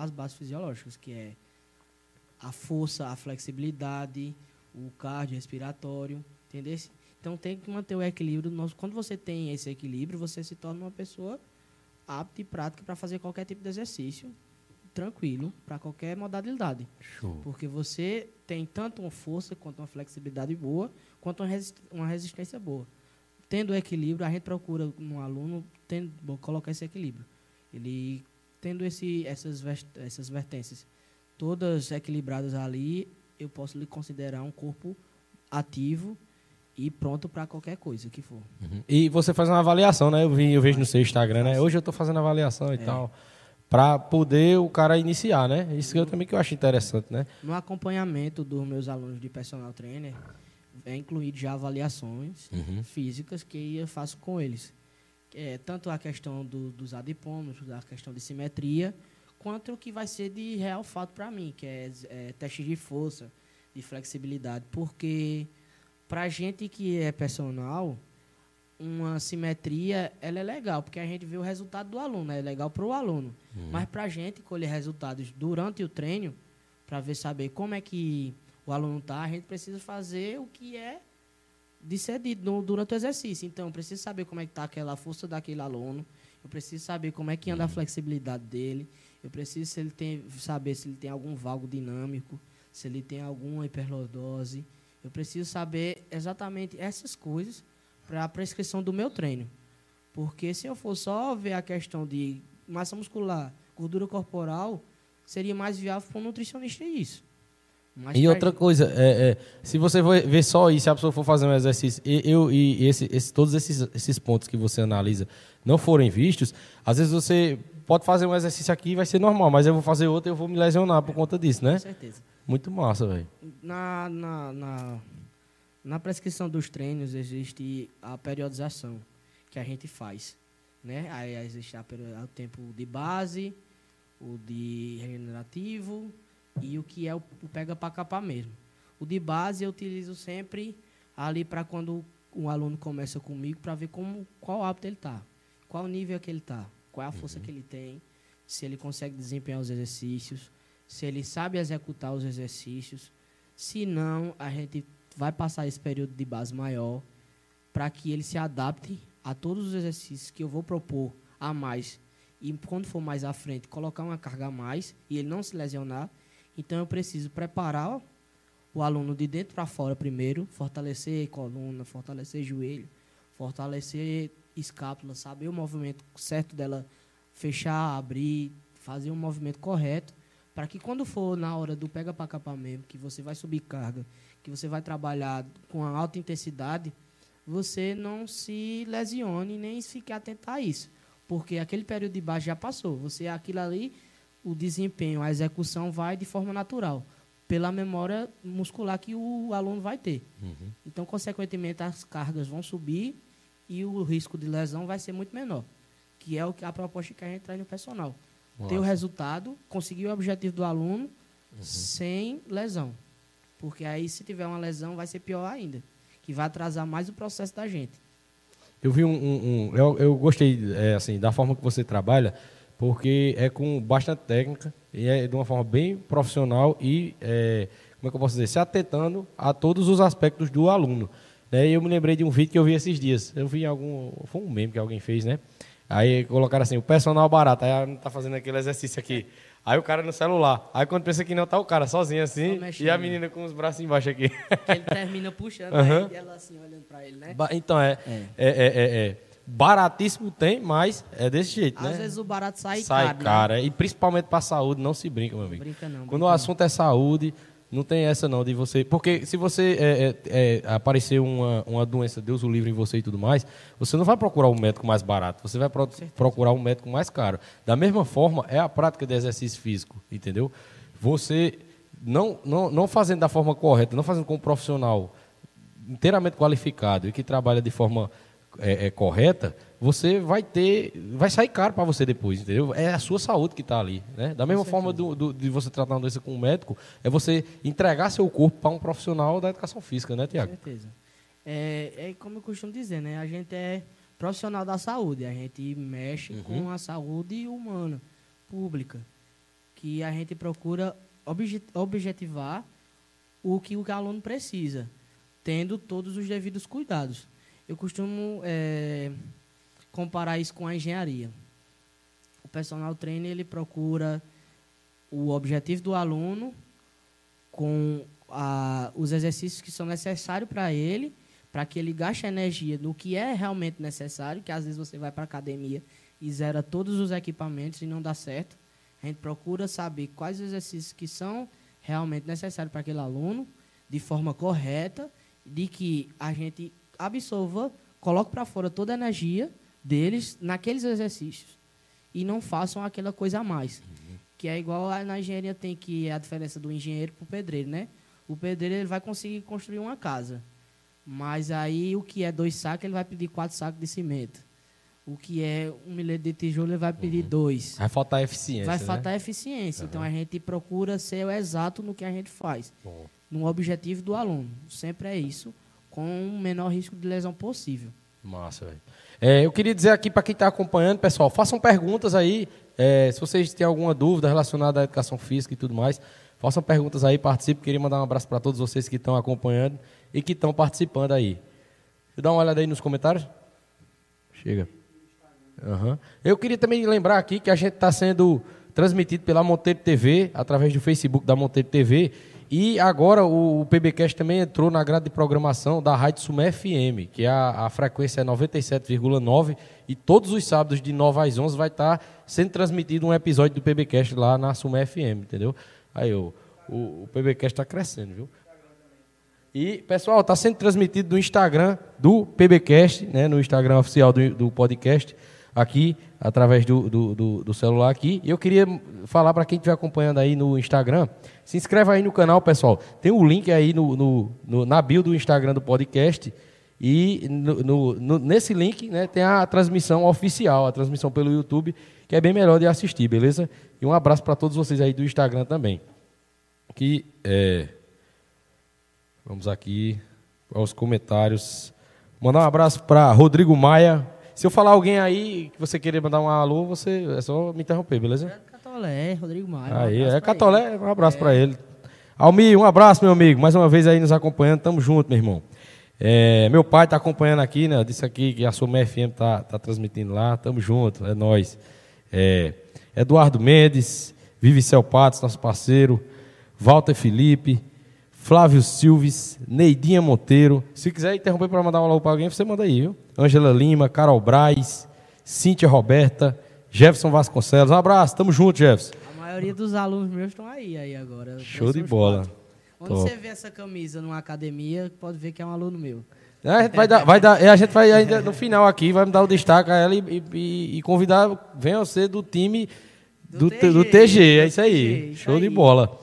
as bases fisiológicas, que é a força, a flexibilidade, o cardio respiratório, entendeu? Então tem que manter o equilíbrio. Quando você tem esse equilíbrio, você se torna uma pessoa apta e prática para fazer qualquer tipo de exercício, tranquilo, para qualquer modalidade. Show. Porque você tem tanto uma força quanto uma flexibilidade boa, quanto uma resistência boa tendo o equilíbrio, a gente procura no aluno tendo, colocar esse equilíbrio. Ele tendo esse, essas, essas vertências todas equilibradas ali, eu posso lhe considerar um corpo ativo e pronto para qualquer coisa que for. Uhum. E você faz uma avaliação, né? Eu, vi, eu vejo no seu Instagram, né? Hoje eu estou fazendo avaliação e é. tal. Para poder o cara iniciar, né? Isso eu também que eu acho interessante, né? No acompanhamento dos meus alunos de personal trainer, é incluído já avaliações uhum. físicas que eu faço com eles. É, tanto a questão do, dos adipômetros, a questão de simetria, quanto o que vai ser de real fato para mim, que é, é teste de força, de flexibilidade. Porque para a gente que é personal, uma simetria ela é legal, porque a gente vê o resultado do aluno, é legal para o aluno. Uhum. Mas para a gente colher resultados durante o treino, para ver saber como é que o aluno está, a gente precisa fazer o que é de ser dito durante o exercício. Então, eu preciso saber como é que está aquela força daquele aluno, eu preciso saber como é que anda a flexibilidade dele, eu preciso se ele tem, saber se ele tem algum valgo dinâmico, se ele tem alguma hiperlordose. Eu preciso saber exatamente essas coisas para a prescrição do meu treino. Porque se eu for só ver a questão de massa muscular, gordura corporal, seria mais viável para um nutricionista isso. Mais e outra coisa, é, é, se você ver só isso, se a pessoa for fazer um exercício, e, eu, e esse, esse, todos esses, esses pontos que você analisa não forem vistos, às vezes você pode fazer um exercício aqui e vai ser normal, mas eu vou fazer outro e eu vou me lesionar por conta disso, né? Com certeza. Muito massa, velho. Na, na, na, na, prescrição dos treinos existe a periodização que a gente faz. Né? Aí existe a, o tempo de base, o de regenerativo e o que é o, o pega para capar mesmo. O de base eu utilizo sempre ali para quando um aluno começa comigo para ver como qual hábito ele está, qual nível que ele está, qual é a força uhum. que ele tem, se ele consegue desempenhar os exercícios, se ele sabe executar os exercícios. Se não, a gente vai passar esse período de base maior para que ele se adapte a todos os exercícios que eu vou propor a mais e quando for mais à frente colocar uma carga a mais e ele não se lesionar então eu preciso preparar o aluno de dentro para fora primeiro, fortalecer coluna, fortalecer joelho, fortalecer escápula, saber o movimento certo dela fechar, abrir, fazer um movimento correto, para que quando for na hora do pega para capar mesmo, que você vai subir carga, que você vai trabalhar com alta intensidade, você não se lesione nem fique atento a isso. Porque aquele período de base já passou. Você aquilo ali o desempenho, a execução vai de forma natural, pela memória muscular que o aluno vai ter. Uhum. Então, consequentemente, as cargas vão subir e o risco de lesão vai ser muito menor, que é o que a proposta que a gente traz no personal. Nossa. Ter o resultado, conseguir o objetivo do aluno uhum. sem lesão. Porque aí, se tiver uma lesão, vai ser pior ainda, que vai atrasar mais o processo da gente. Eu vi um, um, um eu, eu gostei é, assim da forma que você trabalha porque é com bastante técnica e é de uma forma bem profissional e, é, como é que eu posso dizer, se atentando a todos os aspectos do aluno. Né? E eu me lembrei de um vídeo que eu vi esses dias. Eu vi algum, foi um meme que alguém fez, né? Aí colocaram assim, o personal barato. Aí a menina tá fazendo aquele exercício aqui. Aí o cara no celular. Aí quando pensa que não, tá o cara sozinho assim. E a menina com os braços embaixo aqui. Ele termina puxando, uhum. aí ela assim olhando pra ele, né? Então é. É, é, é, é, é. Baratíssimo tem, mas é desse jeito, Às né? Às vezes o barato sai, sai caro. Sai cara. Né? E principalmente pra saúde, não se brinca, meu amigo. Brinca não. Quando brinca o assunto não. é saúde, não tem essa não de você. Porque se você é, é, é, aparecer uma, uma doença, Deus o livre em você e tudo mais, você não vai procurar um médico mais barato, você vai pro, procurar um médico mais caro. Da mesma forma, é a prática de exercício físico, entendeu? Você não, não, não fazendo da forma correta, não fazendo com um profissional inteiramente qualificado e que trabalha de forma é, é, correta, você vai ter, vai sair caro para você depois, entendeu? É a sua saúde que está ali, né? Da mesma forma do, do, de você tratar uma doença com um médico, é você entregar seu corpo para um profissional da educação física, né, Tiago? Com certeza. É, é como eu costumo dizer, né? A gente é profissional da saúde, a gente mexe uhum. com a saúde humana, pública, que a gente procura objetivar o que o aluno precisa, tendo todos os devidos cuidados. Eu costumo é, comparar isso com a engenharia. O personal trainer ele procura o objetivo do aluno com a, os exercícios que são necessários para ele, para que ele gaste energia no que é realmente necessário, que às vezes você vai para a academia e zera todos os equipamentos e não dá certo. A gente procura saber quais exercícios que são realmente necessários para aquele aluno, de forma correta, de que a gente absorva, coloque para fora toda a energia deles naqueles exercícios e não façam aquela coisa a mais. Uhum. Que é igual na engenharia tem que é a diferença do engenheiro para o pedreiro, né? O pedreiro ele vai conseguir construir uma casa. Mas aí o que é dois sacos, ele vai pedir quatro sacos de cimento. O que é um milhete de tijolo, ele vai pedir uhum. dois. Vai faltar eficiência. Vai né? faltar eficiência. Uhum. Então a gente procura ser o exato no que a gente faz. Bom. No objetivo do aluno. Sempre é isso, com o menor risco de lesão possível. Massa, velho. É, eu queria dizer aqui para quem está acompanhando, pessoal, façam perguntas aí. É, se vocês têm alguma dúvida relacionada à educação física e tudo mais, façam perguntas aí, participem. Queria mandar um abraço para todos vocês que estão acompanhando e que estão participando aí. Deixa eu dar uma olhada aí nos comentários. Chega. Uhum. Eu queria também lembrar aqui que a gente está sendo transmitido pela Monteiro TV, através do Facebook da Monteiro TV. E agora o, o PBcast também entrou na grade de programação da Rádio Sumé FM, que é a, a frequência é 97,9 e todos os sábados de 9 às 11 vai estar tá sendo transmitido um episódio do PBcast lá na Sumé FM, entendeu? Aí o, o, o PBcast está crescendo, viu? E, pessoal, está sendo transmitido no Instagram do PBcast, né, no Instagram oficial do, do podcast aqui, através do, do, do, do celular aqui. E eu queria falar para quem estiver acompanhando aí no Instagram, se inscreva aí no canal, pessoal. Tem o um link aí no, no, no, na bio do Instagram do podcast. E no, no, nesse link né, tem a transmissão oficial, a transmissão pelo YouTube, que é bem melhor de assistir, beleza? E um abraço para todos vocês aí do Instagram também. Que, é... Vamos aqui aos comentários. Mandar um abraço para Rodrigo Maia, se eu falar alguém aí que você querer mandar um alô, você é só me interromper, beleza? É Catolé, Rodrigo Maia. Aí, um é Catolé, um abraço é. para ele. Almir, um abraço, meu amigo. Mais uma vez aí nos acompanhando. Tamo junto, meu irmão. É, meu pai está acompanhando aqui, né? Disse aqui que a Sumé FM tá, tá transmitindo lá. Tamo junto, é nós. É, Eduardo Mendes, Vive Patos, nosso parceiro. Walter Felipe, Flávio Silves, Neidinha Monteiro. Se quiser interromper para mandar um alô para alguém, você manda aí, viu? Ângela Lima, Carol Braz, Cíntia Roberta, Jefferson Vasconcelos. Um abraço, tamo junto, Jefferson. A maioria dos alunos meus estão aí, aí agora. Show de bola. Quando você vê essa camisa numa academia, pode ver que é um aluno meu. É, a gente vai dar, vai dar, é, a gente vai ainda no final aqui, vai me dar o destaque a ela e, e, e convidar, venha você do time do, do, TG, do TG, é isso aí. TG, Show aí. de bola.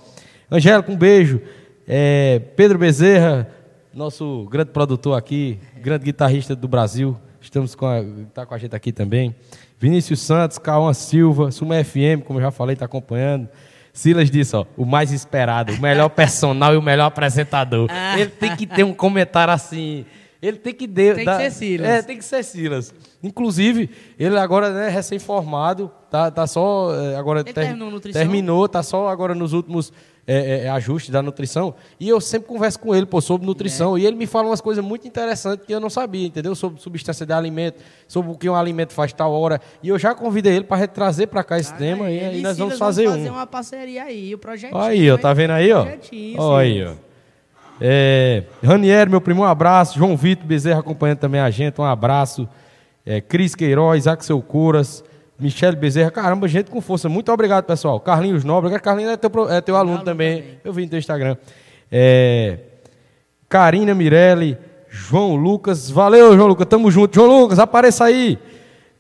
Angélica, um beijo. É, Pedro Bezerra, nosso grande produtor aqui, grande guitarrista do Brasil, estamos com a, tá com a gente aqui também. Vinícius Santos, Cauã Silva, Suma FM, como eu já falei, está acompanhando. Silas disse, ó, o mais esperado, o melhor personal e o melhor apresentador. Ele tem que ter um comentário assim, Ele tem que de, Tem que ser Silas. É, tem que ser Silas. Inclusive, ele agora né, recém-formado, tá, tá só é, agora Ele terminou nutrição? terminou, tá só agora nos últimos é, é, ajustes da nutrição. E eu sempre converso com ele pô, sobre nutrição e ele me fala umas coisas muito interessantes que eu não sabia, entendeu? Sobre substância de alimento, sobre o que um alimento faz tal hora. E eu já convidei ele para trazer para cá esse Cara, tema e aí e nós vamos fazer vão um. fazer uma parceria aí, o projetinho. Aí, ó, hein? tá vendo aí, ó? Projetinho, Ó aí, Silas. É, Ranieri, meu primo, um abraço. João Vitor Bezerra acompanhando também a gente, um abraço. É, Cris Queiroz, Axel Curas, Michele Bezerra. Caramba, gente com força. Muito obrigado, pessoal. Carlinhos Nobre, Carlinhos é teu, é teu aluno aluno também. também. Eu vi no teu Instagram. É, Karina Mirelli, João Lucas. Valeu, João Lucas, tamo junto. João Lucas, apareça aí.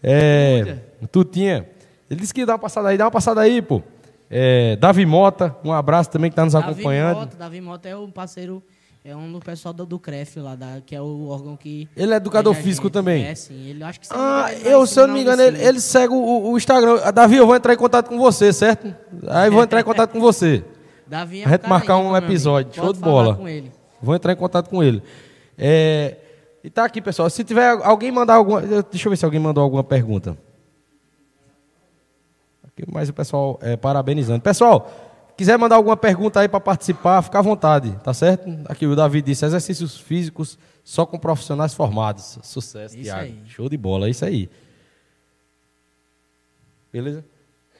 É, Tutinha. Ele disse que ia dar uma passada aí, dá uma passada aí, pô. É, Davi Mota, um abraço também que está nos Davi acompanhando. Mota, Davi Mota é um parceiro, é um do pessoal do, do CREF lá, da, que é o órgão que. Ele é educador a físico gente. tambme É, sim. Ele, acho que Ah, vai eu, se eu não me engano, ele, ele segue o, o Instagram. Ah, Davi, eu vou entrar em contato com você, certo? Aí eu vou entrar em contato com você. Davi é a um gente cara marcar um episódio. Show de bola. com ele. Vou entrar em contato com ele. É, e tá aqui, pessoal. Se tiver alguém mandar alguma. Deixa eu ver se alguém mandou alguma pergunta. Mas o pessoal é, parabenizando. Pessoal, quiser mandar alguma pergunta aí para participar, fica à vontade, tá certo? Aqui o Davi disse: exercícios físicos só com profissionais formados. Sucesso, Isso Thiago. aí. Show de bola, é isso aí. Beleza?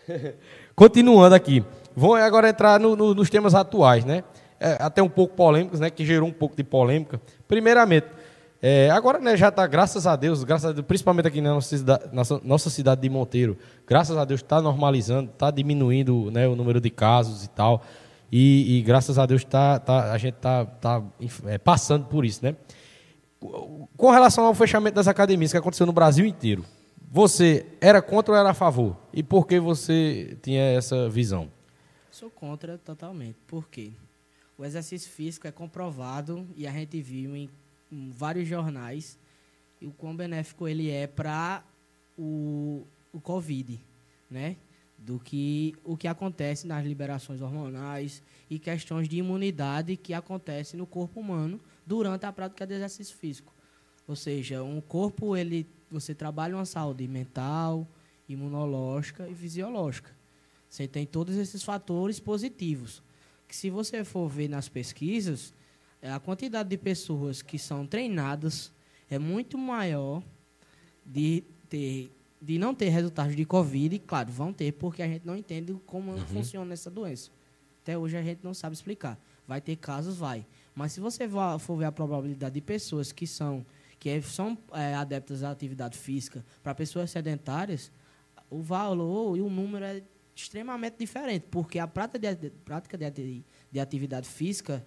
Continuando aqui. Vou agora entrar no- no- nos temas atuais, né? É, até um pouco polêmicos, né? Que gerou um pouco de polêmica. Primeiramente, é, agora né, já está, graças a Deus, graças a Deus, principalmente aqui na nossa cidade, nossa, nossa cidade de Monteiro, graças a Deus está normalizando, está diminuindo né, o número de casos e tal. E, e graças a Deus tá, tá- a gente está tá, inf- é, passando por isso, né? Com relação ao fechamento das academias que aconteceu no Brasil inteiro, você era contra ou era a favor? E por que você tinha essa visão? Sou contra totalmente. Por quê? O exercício físico é comprovado e a gente viu em vários jornais e o quão benéfico ele é para o, o Covid, né? Do que o que acontece nas liberações hormonais e questões de imunidade que acontecem no corpo humano durante a prática de exercício físico. Ou seja, um corpo ele você trabalha uma saúde mental, imunológica e fisiológica. Você tem todos esses fatores positivos. Que se você for ver nas pesquisas, a quantidade de pessoas que são treinadas é muito maior de ter de não ter resultados de Covid, e claro, vão ter, porque a gente não entende como funciona essa doença. Até hoje a gente não sabe explicar. Vai ter casos, vai. Mas se você for ver a probabilidade de pessoas que são que é- são é, adeptas à atividade física para pessoas sedentárias, o valor e o número é extremamente diferente, porque a prática de, de- prática de, de atividade física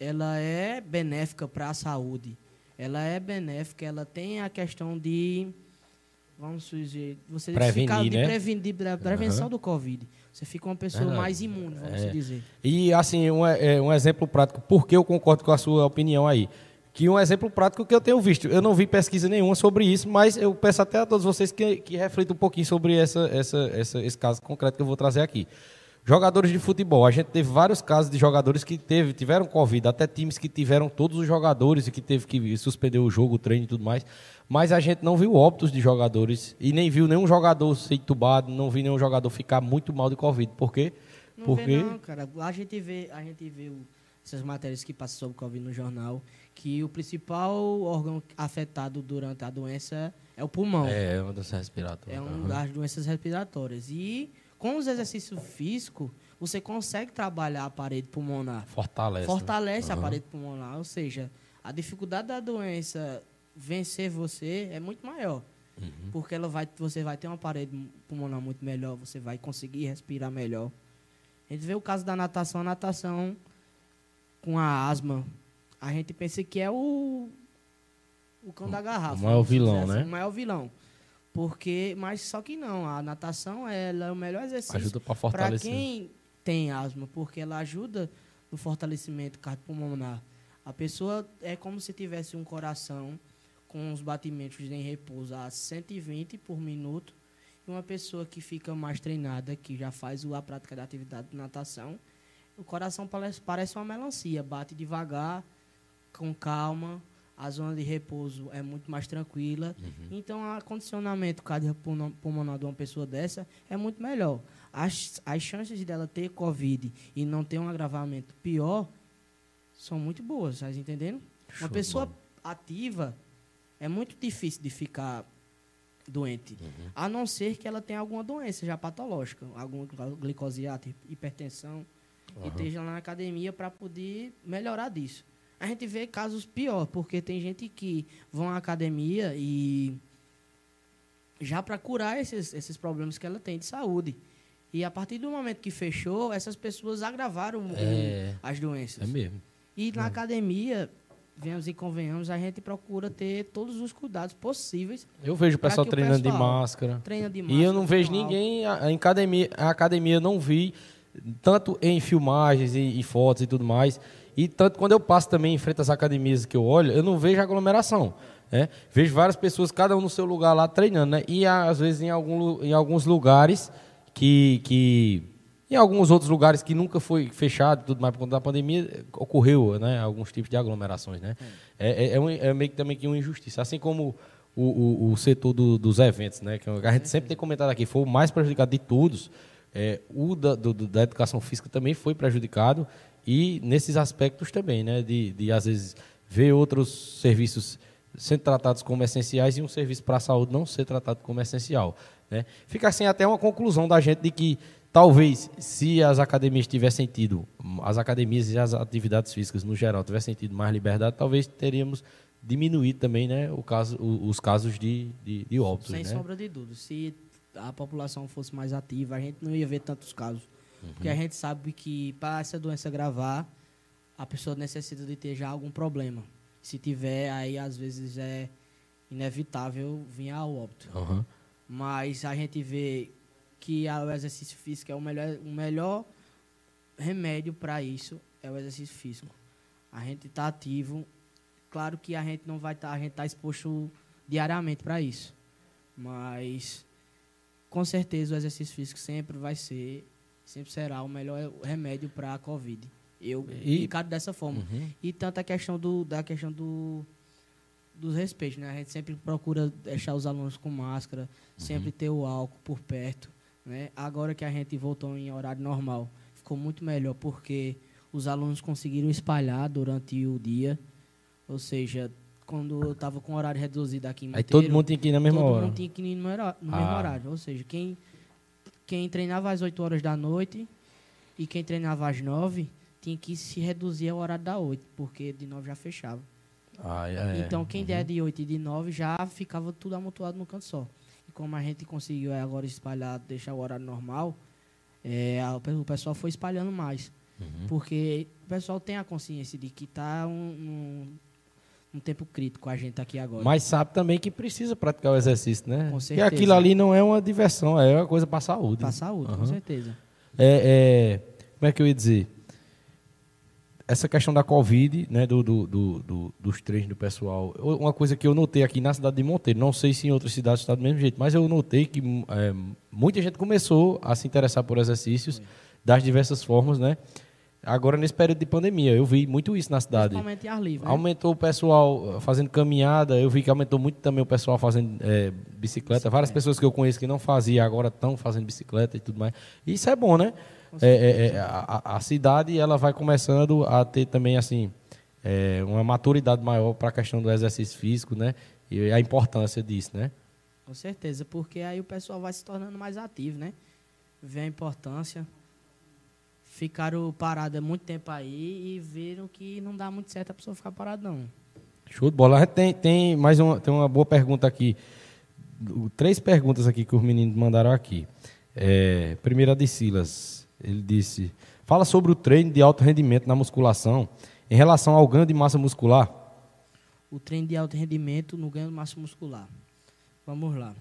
ela é benéfica para a saúde. Ela é benéfica, ela tem a questão de vamos dizer, você Prevenir, ficar de, né? prevenção do Covid. Você fica uma pessoa Verdade. mais imune, vamos É. dizer. E, assim, um, é, um exemplo prático, porque eu concordo com a sua opinião aí. Que um exemplo prático que eu tenho visto. Eu não vi pesquisa nenhuma sobre isso, mas eu peço até a todos vocês que, que reflitam um pouquinho sobre essa, essa, essa- esse caso concreto que eu vou trazer aqui. Jogadores de futebol. A gente teve vários casos de jogadores que teve, tiveram Covid, até times que tiveram todos os jogadores e que teve que suspender o jogo, o treino e tudo mais. Mas a gente não viu óbitos de jogadores e nem viu nenhum jogador ser entubado, não vi nenhum jogador ficar muito mal de Covid. Por quê? Não Porque vê não, cara. A gente vê, a gente vê o- essas matérias que passam sobre Covid no jornal, que o principal órgão afetado durante a doença é o pulmão. É, é uma doença respiratória. É um das doenças respiratórias. E com os exercícios físicos, você consegue trabalhar a parede pulmonar. Fortalece. né? Fortalece a Aham. parede pulmonar. Ou seja, a dificuldade da doença vencer você é muito maior. Uhum. Porque ela vai, você vai ter uma parede pulmonar muito melhor, você vai conseguir respirar melhor. A gente vê o caso da natação, a natação com a asma. A gente pensa que é o, o cão da garrafa. o maior vilão, assim, né? O maior vilão. Porque, mas só que não, a natação ela é o melhor exercício Ajuda para para fortalecer. quem tem asma, porque ela ajuda no fortalecimento cardiopulmonar. A pessoa é como se tivesse um coração com os batimentos em repouso a 120 por minuto. E uma pessoa que fica mais treinada, que já faz a prática da atividade de natação, o coração parece, parece uma melancia, bate devagar, com calma. A zona de repouso é muito mais tranquila. Uhum. Então, o condicionamento cardiopulmonar de uma pessoa dessa é muito melhor. As, as chances dela ter Covid e não ter um agravamento pior são muito boas, tá entendendo? Show uma pessoa bom. ativa é muito difícil de ficar doente, uhum. a não ser que ela tenha alguma doença já patológica, alguma glicose alta, hipertensão, uhum. e esteja lá na academia para poder melhorar disso a gente vê casos pior, porque tem gente que vão à academia e já para curar esses, esses problemas que ela tem de saúde. E a partir do momento que fechou, essas pessoas agravaram é, as doenças. É mesmo. E na é. academia, venhamos e convenhamos, a gente procura ter todos os cuidados possíveis. Eu vejo o pessoal treinando o pessoal de máscara. Treina de máscara. E eu não vejo ninguém, a, a, academia, a academia não vi, tanto em filmagens e, e fotos e tudo mais, e tanto quando eu passo também em frente às academias que eu olho, eu não vejo aglomeração. Né? Vejo várias pessoas, cada um no seu lugar lá treinando. Né? E às vezes em, algum, em alguns lugares que, que. Em alguns outros lugares que nunca foi fechado tudo mais por conta da pandemia, ocorreu né, alguns tipos de aglomerações. Né? É, é, é, um, é meio que também que uma injustiça. Assim como o, o, o setor do, dos eventos, né, que a gente sempre tem comentado aqui, foi o mais prejudicado de todos. É, o da, do, da educação física também foi prejudicado e nesses aspectos também, né, de, de às vezes ver outros serviços sendo tratados como essenciais e um serviço para a saúde não ser tratado como essencial. Né? Fica assim até uma conclusão da gente de que talvez se as academias tivessem tido, as academias e as atividades físicas no geral tivessem tido mais liberdade, talvez teríamos diminuído também né, o caso, os casos de, de, de óbitos. Sem né? sombra de dúvida. Se a população fosse mais ativa, a gente não ia ver tantos casos. Uhum. Porque a gente sabe que para essa doença gravar, a pessoa necessita de ter já algum problema. Se tiver, aí às vezes é inevitável vir ao óbito. Uhum. Mas a gente vê que o exercício físico é o melhor, o melhor remédio para isso, é o exercício físico. A gente está ativo. Claro que a gente não vai estar, tá, a gente está exposto diariamente para isso. Mas com certeza o exercício físico sempre vai ser sempre será o melhor remédio para a Covid. Eu e, encaro dessa forma. Uhum. E tanto a questão do, da questão do, dos respeitos, né? A gente sempre procura deixar os alunos com máscara, uhum. sempre ter o álcool por perto, né? Agora que a gente voltou em horário normal, ficou muito melhor porque os alunos conseguiram espalhar durante o dia, ou seja, quando eu estava com horário reduzido aqui em Monteiro, Aí todo mundo tinha que ir na mesma todo hora. Todo mundo tinha que ir no, no ah. mesmo horário, ou seja, quem quem treinava às 8 horas da noite e quem treinava às 9 tinha que se reduzir ao horário da 8, porque de 9 já fechava. Ah, é, então, quem uhum. der de 8 e de 9 já ficava tudo amontoado no canto só. E como a gente conseguiu agora espalhar, deixar o horário normal, é, o pessoal foi espalhando mais. Uhum. Porque o pessoal tem a consciência de que está um, um um tempo crítico a gente aqui agora. Mas sabe também que precisa praticar o exercício, né? Com certeza. E aquilo ali não é uma diversão, é uma coisa para saúde. Para a saúde, uhum. com certeza. É, é, como é que eu ia dizer? Essa questão da Covid, né, do, do, do, do, dos treinos do pessoal, uma coisa que eu notei aqui na cidade de Monteiro, não sei se em outras cidades está do mesmo jeito, mas eu notei que é, muita gente começou a se interessar por exercícios das diversas formas, né? Agora, nesse período de pandemia, eu vi muito isso na cidade. Principalmente ar livre. Né? Aumentou o pessoal uh, fazendo caminhada, eu vi que aumentou muito também o pessoal fazendo é, bicicleta. bicicleta. Várias pessoas que eu conheço que não faziam agora estão fazendo bicicleta e tudo mais. E isso é bom, né? É, é, é, a, a, cidade ela vai começando a ter também assim é, uma maturidade maior para a questão do exercício físico, né? E a importância disso, né? Com certeza, porque aí o pessoal vai se tornando mais ativo, né? Vê a importância ficaram parados há muito tempo aí e viram que não dá muito certo a pessoa ficar parada, não. Show de bola. Tem, tem mais uma, tem uma boa pergunta aqui. Três perguntas aqui que os meninos mandaram aqui. É, primeira de Silas. Ele disse: Fala sobre o treino de alto rendimento na musculação em relação ao ganho de massa muscular. O treino de alto rendimento no ganho de massa muscular. Vamos lá.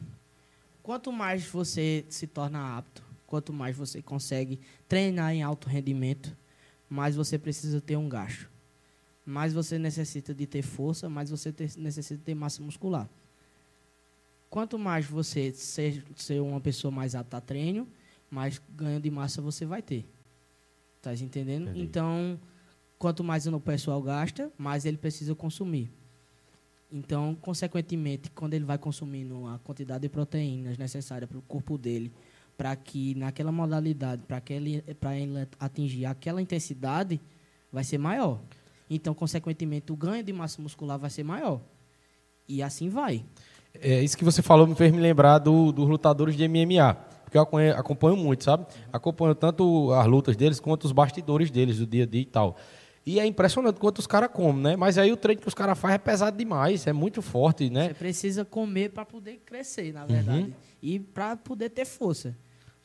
Quanto mais você se torna apto quanto mais você consegue treinar em alto rendimento, mais você precisa ter um gasto. Mais você necessita de ter força, mais você ter, necessita de ter massa muscular. Quanto mais você ser, ser uma pessoa mais apta a treino, mais ganho de massa você vai ter. Tá entendendo? Entendi. Então, quanto mais o pessoal gasta, mais ele precisa consumir. Então, consequentemente, quando ele vai consumindo a quantidade de proteínas necessária para o corpo dele, para que naquela modalidade, para ele, ele atingir aquela intensidade, vai ser maior. Então, consequentemente, o ganho de massa muscular vai ser maior. E assim vai. É, isso que você falou me fez me lembrar do, dos lutadores de MMA. Porque eu acompanho, acompanho muito, sabe? Acompanho tanto as lutas deles quanto os bastidores deles, do dia a dia e tal. E é impressionante quanto os caras comem, né? Mas aí o treino que os caras fazem é pesado demais, é muito forte, né? Você precisa comer para poder crescer, na verdade. Uhum. E para poder ter força.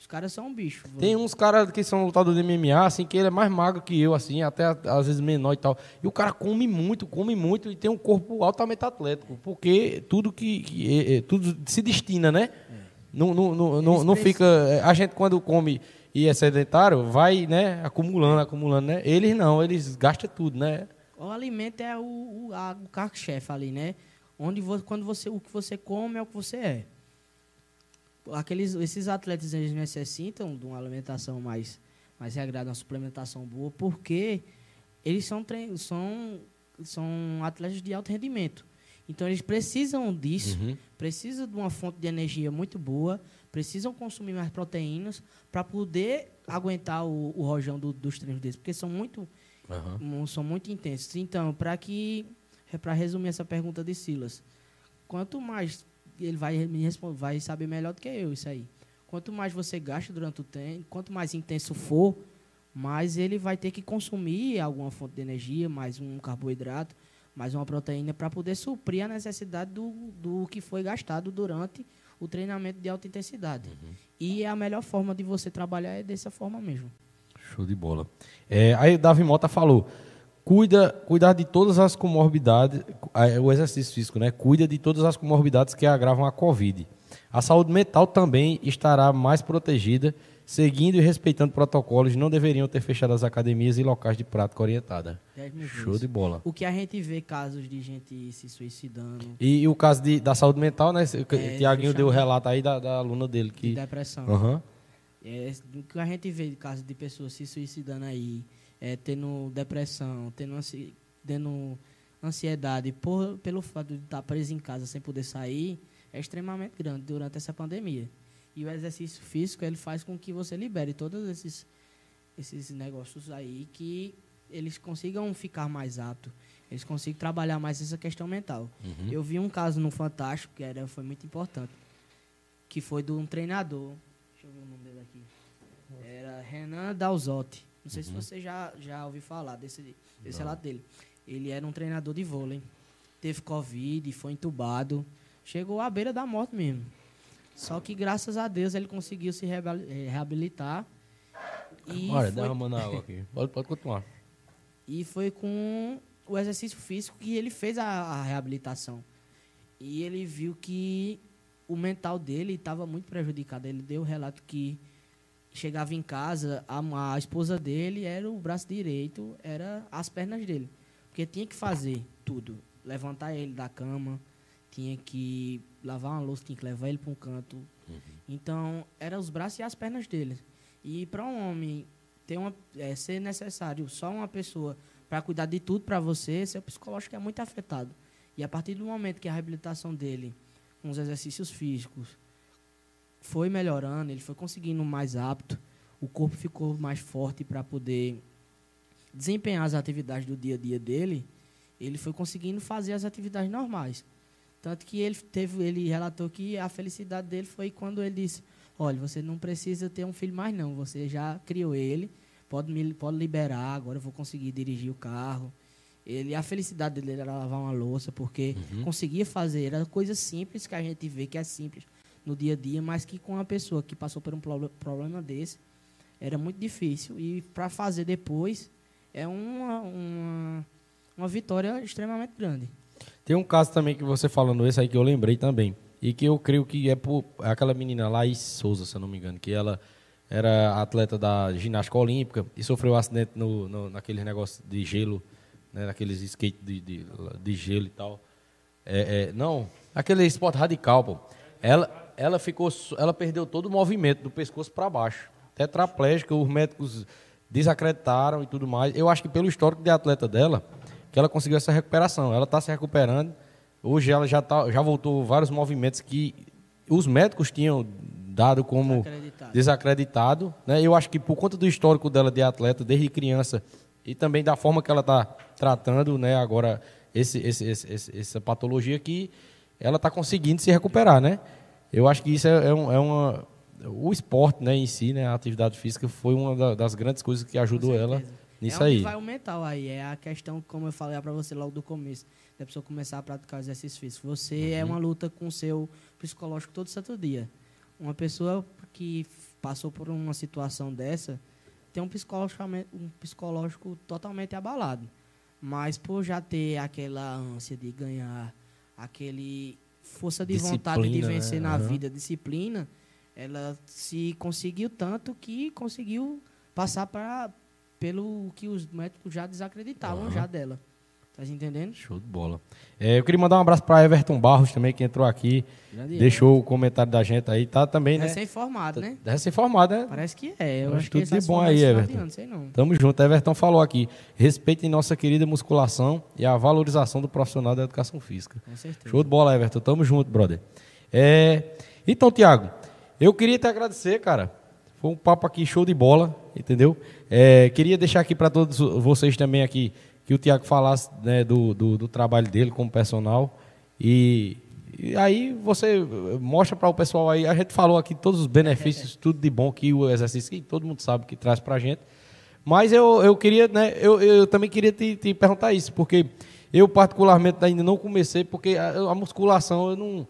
Os caras são um bicho. Tem uns caras que são lutadores de MMA, assim, que ele é mais magro que eu, assim, até às vezes menor e tal. E o cara come muito, come muito e tem um corpo altamente atlético. Porque tudo que. que é, é, tudo se destina, né? É. Não, não, não, não, não fica. É, a gente, quando come e é sedentário, vai, né, acumulando, acumulando, né? Eles não, eles gastam tudo, né? O alimento é o, o, o carro-chefe ali, né? Onde você, quando você, o que você come é o que você é. Aqueles, esses atletas eles necessitam de uma alimentação mais, mais regrada, uma suplementação boa, porque eles são, são, são atletas de alto rendimento. Então eles precisam disso, uhum. precisam de uma fonte de energia muito boa, precisam consumir mais proteínas para poder aguentar o, o rojão do, dos treinos deles, porque são muito, uhum. são muito intensos. Então, para que para resumir essa pergunta de Silas, quanto mais ele vai me responder, vai saber melhor do que eu isso aí. Quanto mais você gasta durante o treino, quanto mais intenso for, mais ele vai ter que consumir alguma fonte de energia, mais um carboidrato, mais uma proteína para poder suprir a necessidade do, do que foi gastado durante o treinamento de alta intensidade. Uhum. E a melhor forma de você trabalhar é dessa forma mesmo. Show de bola. É, aí o Davi Mota falou, cuida, cuidar de todas as comorbidades, o exercício físico, né? Cuida de todas as comorbidades que agravam a Covid. A saúde mental também estará mais protegida seguindo e respeitando protocolos, não deveriam ter fechado as academias e locais de prática orientada. Show de bola. O que a gente vê casos de gente se suicidando. E, e o caso de, da saúde mental, né? É, Tiaguinho deu o relato aí da, da, aluna dele. Que... De depressão. Uhum. É, o que a gente vê de casos de pessoas se suicidando aí, é, tendo depressão, tendo, ansi tendo ansiedade por, pelo fato de estar preso em casa sem poder sair, é extremamente grande durante essa pandemia. E o exercício físico, ele faz com que você libere todos esses, esses negócios aí que eles consigam ficar mais aptos, eles consigam trabalhar mais essa questão mental. Uhum. Eu vi um caso no Fantástico, que era, foi muito importante, que foi de um treinador, deixa eu ver o nome dele aqui, era Renan Dalzotti. Não sei uhum. se você já, já ouviu falar desse, desse relato dele. Ele era um treinador de vôlei, teve Covid, foi entubado, chegou à beira da morte mesmo. Só que graças a Deus ele conseguiu se eh, reabilitar. E Olha, foi... derramando água aqui. Pode, pode continuar. E foi com o exercício físico que ele fez a, a reabilitação. E ele viu que o mental dele estava muito prejudicado. Ele deu o relato que chegava em casa, a, a, esposa dele era o braço direito, era as pernas dele. Porque tinha que fazer tudo. Levantar ele da cama, tinha que lavar uma louça, tinha que levar ele para um canto. Uhum. Então, eram os braços e as pernas dele. E para um homem ter uma, é, ser necessário só uma pessoa para cuidar de tudo para você, seu psicológico é muito afetado. E a partir do momento que a reabilitação dele, com os exercícios físicos, foi melhorando, ele foi conseguindo mais apto, o corpo ficou mais forte para poder desempenhar as atividades do dia a dia dele, ele foi conseguindo fazer as atividades normais. Tanto que ele teve, ele relatou que a felicidade dele foi quando ele disse: "Olha, você não precisa ter um filho mais não, você já criou ele, pode me pode liberar, agora eu vou conseguir dirigir o carro". Ele a felicidade dele era lavar uma louça, porque uhum. conseguia fazer, era coisa simples que a gente vê que é simples no dia a dia, mas que com uma pessoa que passou por um problema desse, era muito difícil e para fazer depois é uma, uma uma vitória extremamente grande. Tem um caso também que você falando esse aí que eu lembrei também. E que eu creio que é por aquela menina Laís Souza, se eu não me engano, que ela era atleta da ginástica olímpica e sofreu um acidente no, no naquele negócio de gelo, né, naqueles skate de, de, de gelo e tal. É, é, não, aquele esporte radical, pô. Ela, ela ficou, ela perdeu todo o movimento do pescoço para baixo. Tetraplégica, os médicos desacreditaram e tudo mais. Eu acho que pelo histórico de atleta dela, que ela conseguiu essa recuperação. Ela está se recuperando, Hoje ela já, tá, já voltou vários movimentos que os médicos tinham dado como desacreditado. desacreditado né? Eu acho que por conta do histórico dela de atleta, desde criança, e também da forma que ela está tratando né, agora esse, esse, esse, essa patologia que ela está conseguindo se recuperar, né? Eu acho que isso é, é, um, é uma o esporte, né, em si, né, a atividade física foi uma das grandes coisas que ajudou ela nisso é aí. vai o mental aí, é a questão como eu falei para você logo do começo, da pessoa começar a praticar exercício físico. Você é uhum. é uma luta com o seu psicológico todo santo dia. Uma pessoa que passou por uma situação dessa tem um psicológico, um psicológico totalmente abalado. Mas por já ter aquela ânsia de ganhar, aquele força de disciplina, vontade de vencer né? na uhum. vida, disciplina, ela se conseguiu tanto que conseguiu passar para pelo que os médicos já desacreditavam uhum. já dela. Tá entendendo? Show de bola. É, eu queria mandar um abraço para Everton Barros também, que entrou aqui. Grande deixou o comentário da gente aí. Tá também, né? Recém-formado, né? Recém-formado, né? Parece que é. Eu acho, tudo de bom aí, Everton. Ano, sei não. Tamo junto. Everton falou aqui. Respeitem nossa querida musculação e a valorização do profissional da educação física. Com certeza. Show de bola, Everton. Tamo junto, brother. É... Então, Tiago, eu queria te agradecer, cara. Foi um papo aqui show de bola, entendeu? É... Queria deixar aqui para todos vocês também aqui que o Tiago falasse né, do, do, do, trabalho dele como personal. E, e aí você mostra para o pessoal aí, a gente falou aqui todos os benefícios, tudo de bom que o exercício, que todo mundo sabe que traz para a gente. Mas eu, eu queria, né, eu, eu também queria te, te perguntar isso, porque eu particularmente ainda não comecei, porque a, a musculação eu não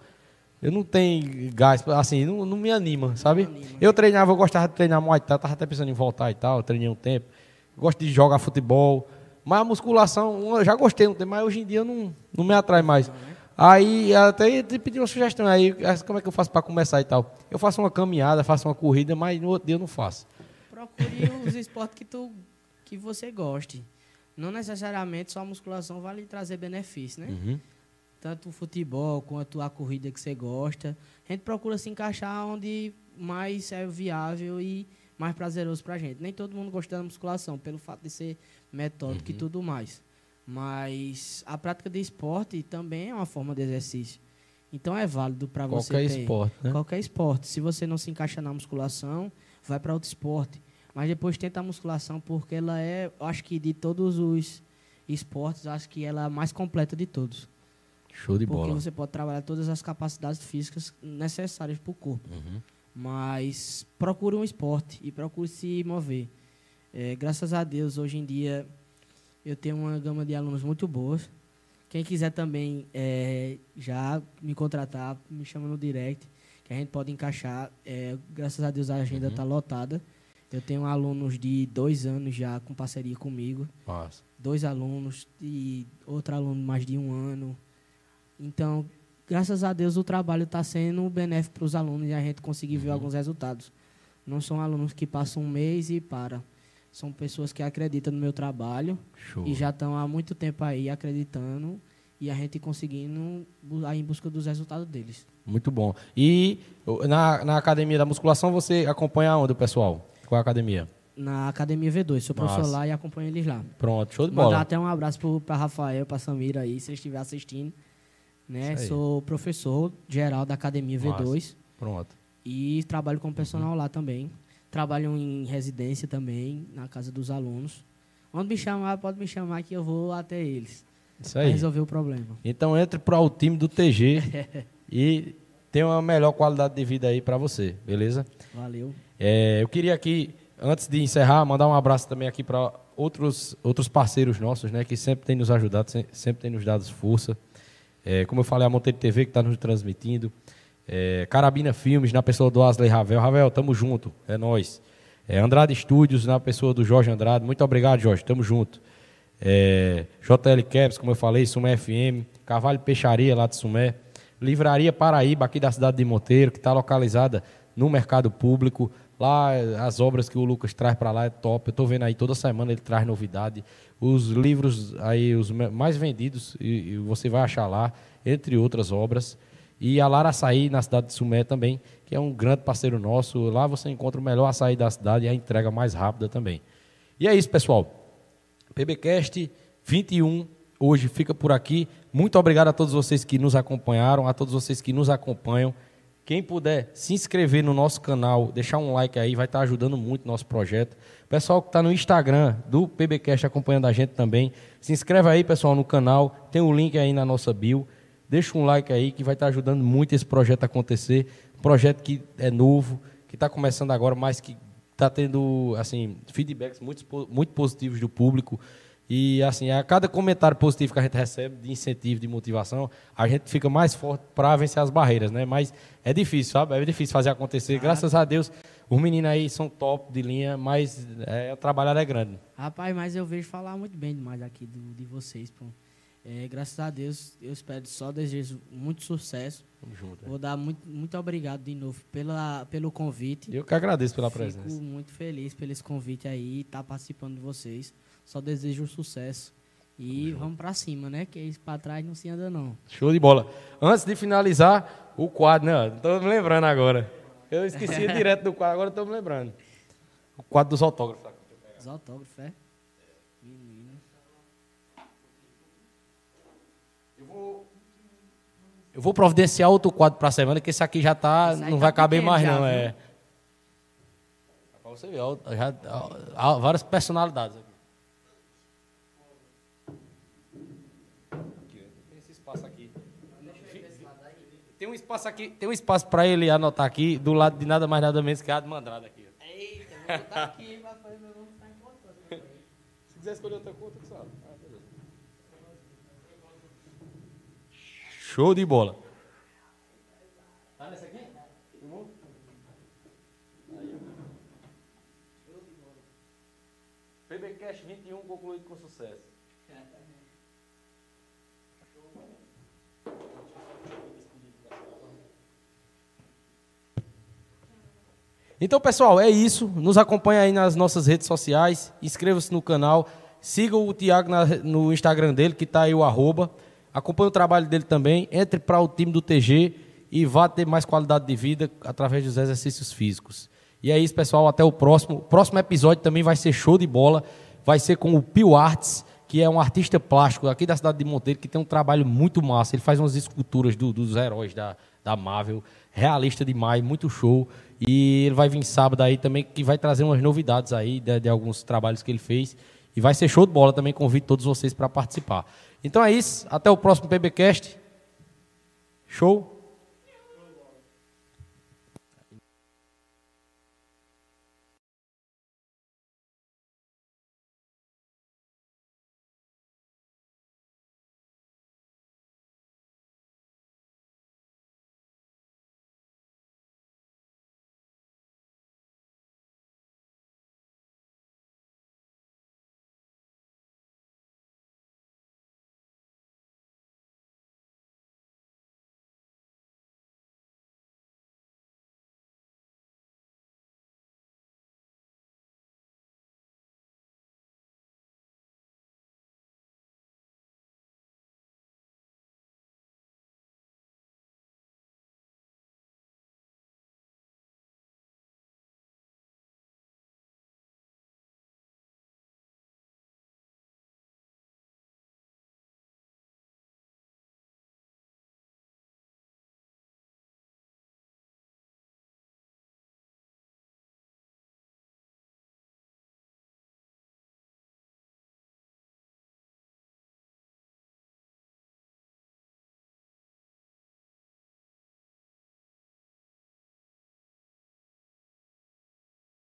eu não tenho gás, assim, não, não me anima, sabe? Anima. Eu treinava, eu gostava de treinar Muay Thai, tava até pensando em voltar e tal, treinei um tempo. Gosto de jogar futebol, mas a musculação, eu já gostei, mas hoje em dia não, não me atrai mais. Aí até te pedi uma sugestão aí, como é que eu faço para começar e tal. Eu faço uma caminhada, faço uma corrida, mas no outro dia eu não faço. Procure os esportes que, tu, que você goste. Não necessariamente só a musculação vai lhe trazer benefício, né? Uhum. Tanto o futebol quanto a corrida que você gosta. A gente procura se encaixar onde mais é viável e mais prazeroso para a gente. Nem todo mundo gosta da musculação, pelo fato de ser metódico uhum. e tudo mais. Mas a prática de esporte também é uma forma de exercício. Então é válido para você Qualquer esporte, né? Qualquer esporte. Se você não se encaixa na musculação, vai para outro esporte. Mas depois tenta a musculação porque ela é, acho que de todos os esportes, acho que ela é a mais completa de todos. Show de porque bola. Porque você pode trabalhar todas as capacidades físicas necessárias para o corpo. Uhum. Mas procure um esporte e procure se mover. É, graças a Deus, hoje em dia, eu tenho uma gama de alunos muito boas. Quem quiser também é, já me contratar, me chama no direct, que a gente pode encaixar. É, graças a Deus, a agenda está uhum. lotada. Eu tenho alunos de dois anos já com parceria comigo. Nossa. Dois alunos e outro aluno mais de um ano. Então, graças a Deus, o trabalho está sendo benéfico para os alunos e a gente conseguir ver uhum. alguns resultados. Não são alunos que passam um mês e param. São pessoas que acreditam no meu trabalho Show. e já estão há muito tempo aí acreditando e a gente conseguindo ir em busca dos resultados deles. Muito bom. E na, na academia da musculação você acompanha onde o pessoal? Qual é a academia? Na Academia V2, sou professor lá e acompanho eles lá. Pronto, show de bola. Mandar até um abraço para Rafael, para Samira aí, se eles estiverem assistindo. Né? Sou professor geral da Academia Nossa. V2. Pronto. E trabalho com personal uhum. lá também trabalham em residência também, na casa dos alunos. Onde me chamar, pode me chamar que eu vou até eles. Isso aí. resolver o problema. Então entre para o time do TG e tenha uma melhor qualidade de vida aí para você, beleza? Valeu. É, eu queria aqui, antes de encerrar, mandar um abraço também aqui para outros, outros parceiros nossos, né, que sempre têm nos ajudado, sempre têm nos dado força. É, como eu falei, a Monteiro TV que está nos transmitindo. É, Carabina Filmes, na pessoa do Asley Ravel. Ravel, tamo junto, é nós. É, Andrade Studios, na pessoa do Jorge Andrade. Muito obrigado, Jorge, tamo junto. É, JL Caps, como eu falei, Sumé FM. Carvalho Peixaria, lá de Sumé. Livraria Paraíba, aqui da cidade de Monteiro, que está localizada no mercado público. Lá, as obras que o Lucas traz para lá é top. Eu estou vendo aí toda semana ele traz novidade. Os livros aí, os mais vendidos, e, e você vai achar lá, entre outras obras. E a Lara Açaí, na cidade de Sumé também, que é um grande parceiro nosso. Lá você encontra o melhor açaí da cidade e a entrega mais rápida também. E é isso, pessoal. PBcast 21, hoje fica por aqui. Muito obrigado a todos vocês que nos acompanharam, a todos vocês que nos acompanham. Quem puder se inscrever no nosso canal, deixar um like aí, vai estar ajudando muito o nosso projeto. Pessoal que está no Instagram do PBcast acompanhando a gente também, se inscreve aí, pessoal, no canal. Tem o um link aí na nossa bio. Deixa um like aí que vai estar ajudando muito esse projeto a acontecer. Um projeto que é novo, que está começando agora, mas que está tendo assim feedbacks muito, muito positivos do público. E assim, a cada comentário positivo que a gente recebe de incentivo, de motivação, a gente fica mais forte para vencer as barreiras, né? Mas é difícil, sabe? É difícil fazer acontecer. Graças a Deus, os meninos aí são top de linha, mas é, o trabalho é grande. Rapaz, mas eu vejo falar muito bem demais aqui do, de vocês, pô. É, graças a Deus, eu espero só desejo muito sucesso. Tamo junto. Vou dar muito, muito obrigado de novo pela, pelo convite. Eu que agradeço pela Fico presença. Fico muito feliz pelo esse convite aí, estar tá participando de vocês. Só desejo sucesso. E vamos para cima, né? Que isso para trás não se anda, não. Show de bola. Antes de finalizar, o quadro, né? Estou me lembrando agora. Eu esqueci direto do quadro, agora estou me lembrando. O quadro dos autógrafos. Os autógrafos, é? Eu vou providenciar outro quadro para a semana, que esse aqui já tá, não tá vai caber mais, já, não. É. Para você ver, já, há várias personalidades aqui. Tem esse espaço aqui. Tem um espaço aqui, tem um espaço para ele anotar aqui, do lado de nada mais nada menos que a Mandrada aqui. Eita, vou botar aqui fazer meu nome ficar importante. Se quiser escolher outra coisa, sabe? Show de bola. Tá nesse aqui? Filmou? Aí, Show de bola. PBcast 21 concluído com sucesso. Então, pessoal, é isso. Nos acompanhe aí nas nossas redes sociais. Inscreva-se no canal. Siga o Thiago no Instagram dele, que está aí o arroba. Acompanhe o trabalho dele também, entre para o time do TG e vá ter mais qualidade de vida através dos exercícios físicos. E é isso, pessoal. Até o próximo. O próximo episódio também vai ser show de bola. Vai ser com o Pio Arts, que é um artista plástico aqui da cidade de Monteiro, que tem um trabalho muito massa. Ele faz umas esculturas do, dos heróis da, da Marvel. Realista demais, muito show. E ele vai vir sábado aí também, que vai trazer umas novidades aí de, de alguns trabalhos que ele fez. E vai ser show de bola também. Convido todos vocês para participar. Então é isso. Até o próximo PBcast. Show.